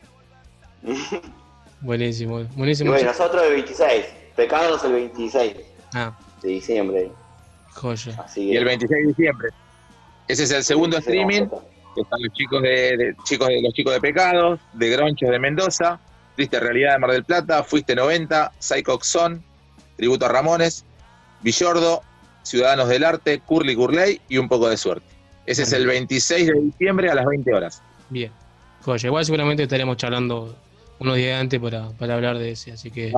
Buenísimo, Y buenísimo. bueno, nosotros el 26, Pecados el 26 Ah, de diciembre. joya. Así Y el 26 de diciembre. Ese es el segundo streaming. que Están los chicos de, de- chicos de los chicos de Pecados, de Gronchos de Mendoza, Triste Realidad de Mar del Plata, Fuiste 90, Psychoxon, Tributo a Ramones, Villordo, Ciudadanos del Arte, Curly Curley y un poco de suerte. Ese es el 26 de diciembre a las 20 horas. Bien. Joya. Igual seguramente estaremos charlando unos días antes para, para hablar de ese, así que.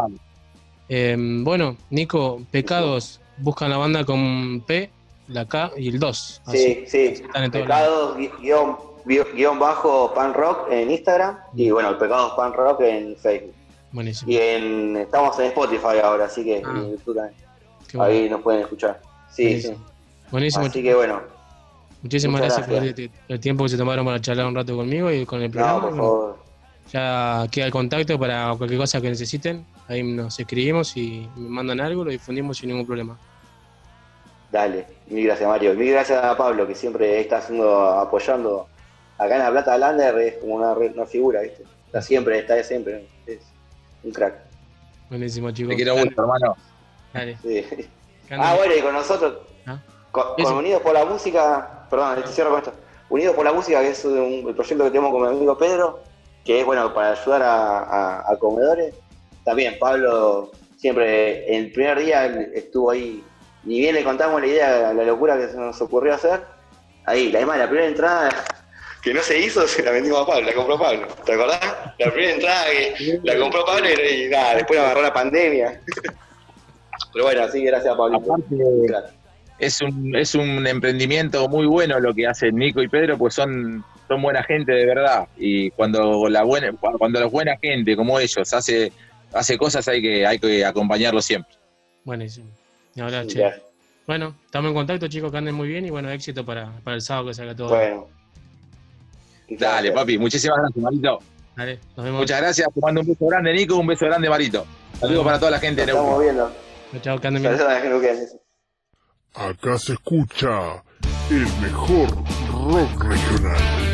Eh, bueno, Nico, Pecados, buscan la banda con P, la K y el 2. Sí, sí. Pecados gui- guion, guión- bajo pan rock en Instagram y bueno, el Pecados pan rock en Facebook. Buenísimo. Y en, estamos en Spotify ahora, así que Ah. en YouTube también. Qué bueno. ahí nos pueden escuchar. Sí, Buenísimo. sí. Buenísimo. Así que bueno, Muchísimas gracias, por gracias. el, tiempo que se tomaron para charlar un rato conmigo y con el no, programa. por Bueno, favor. Ya queda el contacto para cualquier cosa que necesiten. Ahí nos escribimos y me mandan algo, lo difundimos sin ningún problema. Dale, mil gracias Mario. Mil gracias a Pablo que siempre está haciendo, apoyando. Acá en La Plata Lander es como una, una figura, ¿viste? Está siempre, está de siempre. ¿no? Es un crack. Buenísimo, chicos. Te quiero mucho, hermano. Dale. Sí. Ah, bueno, y con nosotros, ¿Ah? con. Unidos por la Música, perdón, te cierro con esto. Unidos por la Música, que es un- el proyecto que tenemos con mi amigo Pedro, que es bueno para ayudar a, a- a comedores. También Pablo siempre, el primer día estuvo ahí, ni bien le contamos la idea, la locura que se nos ocurrió hacer. Ahí, la, además, la primera entrada que no se hizo, se la vendimos a Pablo, la compró Pablo. ¿Te acordás? La primera entrada que la compró Pablo y, y nada, después agarró la pandemia. Pero bueno, sí, gracias Pablo. Aparte, es un, es un emprendimiento muy bueno lo que hacen Nico y Pedro, pues son, son buena gente de verdad. Y cuando la buena, cuando la buena gente como ellos hace, hace cosas hay que, hay que acompañarlos siempre. Buenísimo. Y ahora, che. Bueno, estamos en contacto, chicos, que anden muy bien y bueno, éxito para, para el sábado que salga todo. Bueno. Dale, papi, muchísimas gracias, Marito. Dale, nos vemos. Muchas gracias, te mando un beso grande, Nico, un beso grande, Marito. Saludos para toda la gente de Estamos viendo. Chao. Acá se escucha el mejor rock regional.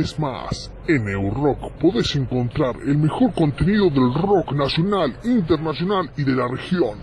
vez más. En Eurock podés encontrar el mejor contenido del rock nacional, internacional y de la región.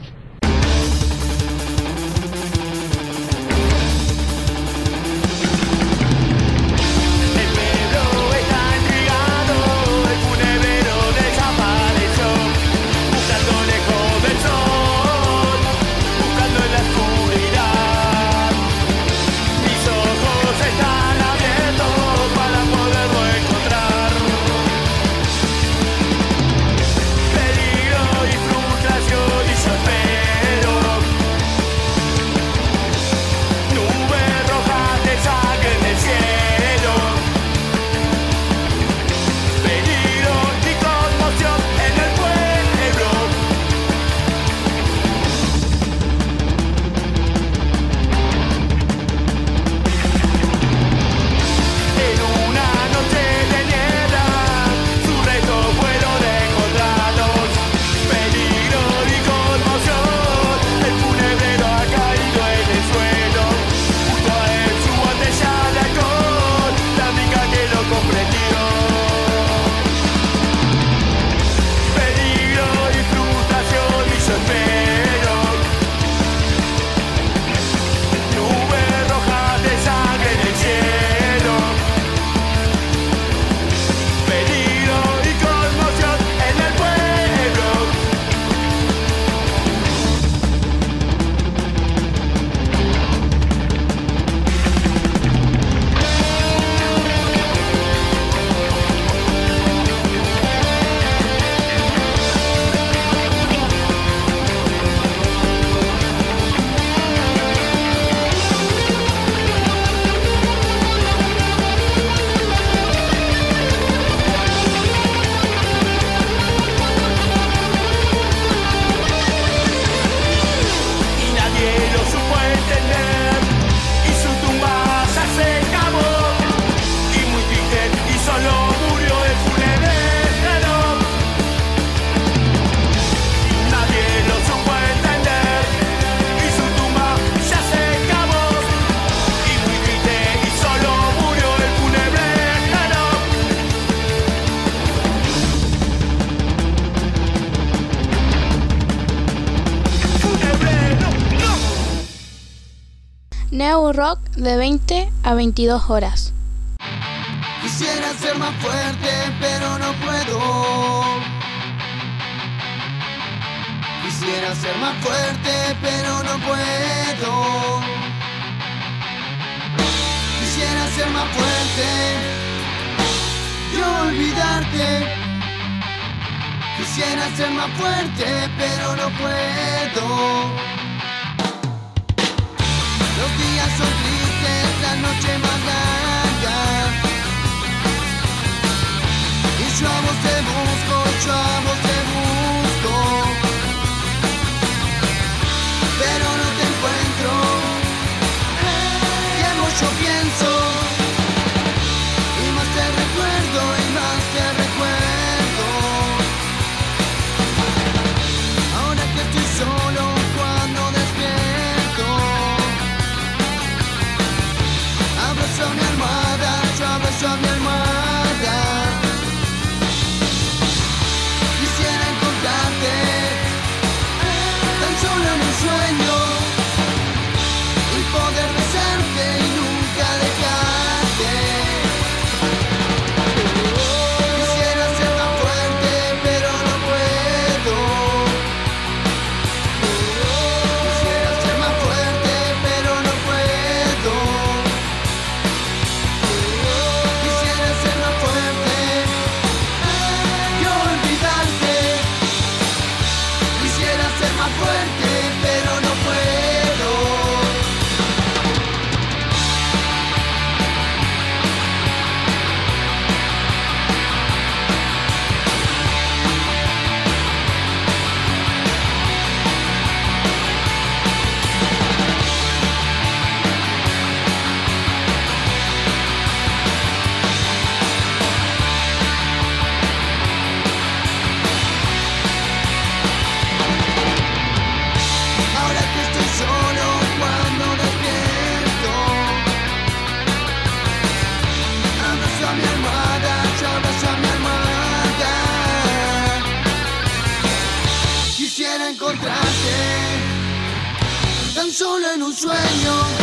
de 20 a 22 horas. Quisiera ser más fuerte, pero no puedo. Quisiera ser más fuerte, pero no puedo. Quisiera ser más fuerte y olvidarte. Quisiera ser más fuerte, pero no puedo. te busco, chavo, te busco. Solo en un sueño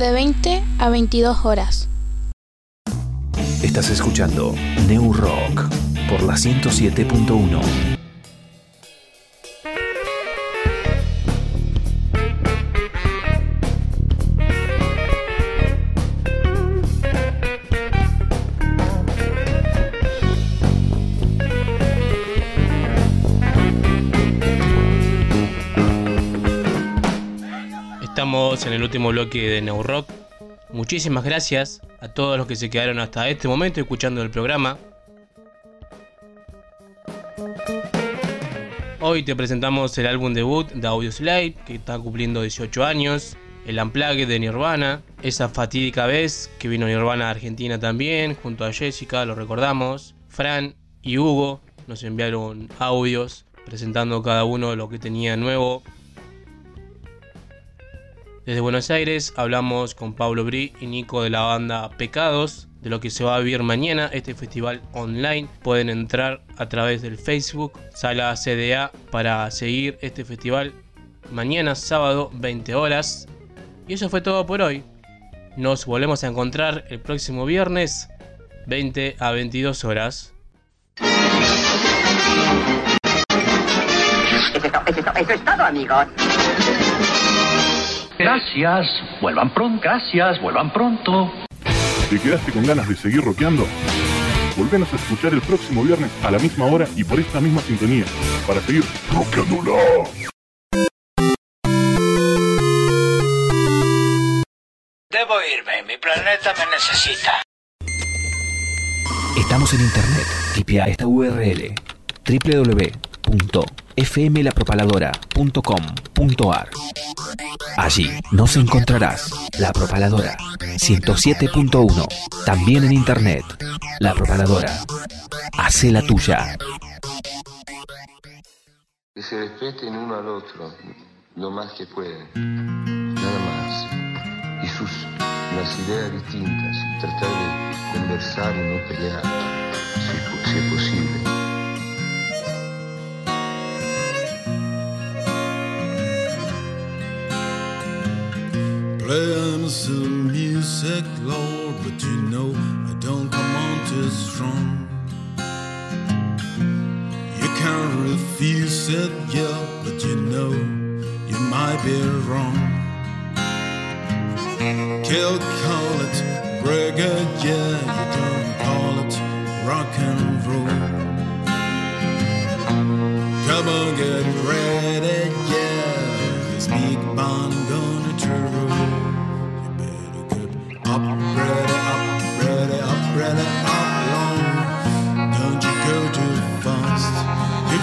de 20 a 22 horas. Estás escuchando New Rock por la 107.1. último bloque de New Rock. Muchísimas gracias a todos los que se quedaron hasta este momento escuchando el programa. Hoy te presentamos el álbum debut de Audioslave, que está cumpliendo 18 años, el Unplugged de Nirvana, esa fatídica vez que vino Nirvana a Argentina también, junto a Jessica, lo recordamos, Fran y Hugo nos enviaron audios presentando cada uno lo que tenía nuevo. Desde Buenos Aires hablamos con Pablo Bri y Nico de la banda Pecados, de lo que se va a vivir mañana, este festival online. Pueden entrar a través del Facebook, Sala CDA, para seguir este festival mañana sábado 20 horas. Y eso fue todo por hoy. Nos volvemos a encontrar el próximo viernes 20 a 22 horas. Eso es, eso es todo, amigos. Gracias, vuelvan pronto, gracias, vuelvan pronto. ¿Te quedaste con ganas de seguir rockeando? Volvenos a escuchar el próximo viernes a la misma hora y por esta misma sintonía para seguir rockeándola. Debo irme, mi planeta me necesita. Estamos en internet. Tipea esta URL www.fmlapropaladora.com.ar Allí nos encontrarás. La Propaladora 107.1 También en internet. La Propaladora. Hace la tuya. Que se respeten uno al otro lo más que pueden, nada más. Y sus ideas distintas, tratar de conversar y no pelear, si es posible. Playing some music, Lord, but you know I don't come on too strong. You can't refuse it, yeah, but you know you might be wrong. Kill, call it reggae, yeah, you don't call it rock and roll. Come on, get ready,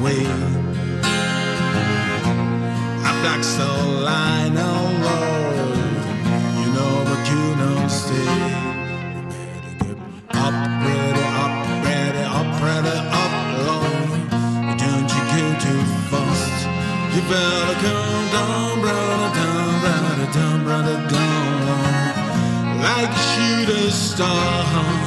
away. I black so line alone, you know, but you don't stay. You better up, ready, up, ready, up, ready, up, Lord. Don't you go too fast. You better come down, brother, down, brother, down, brother, down, Lord. Like shoot a star.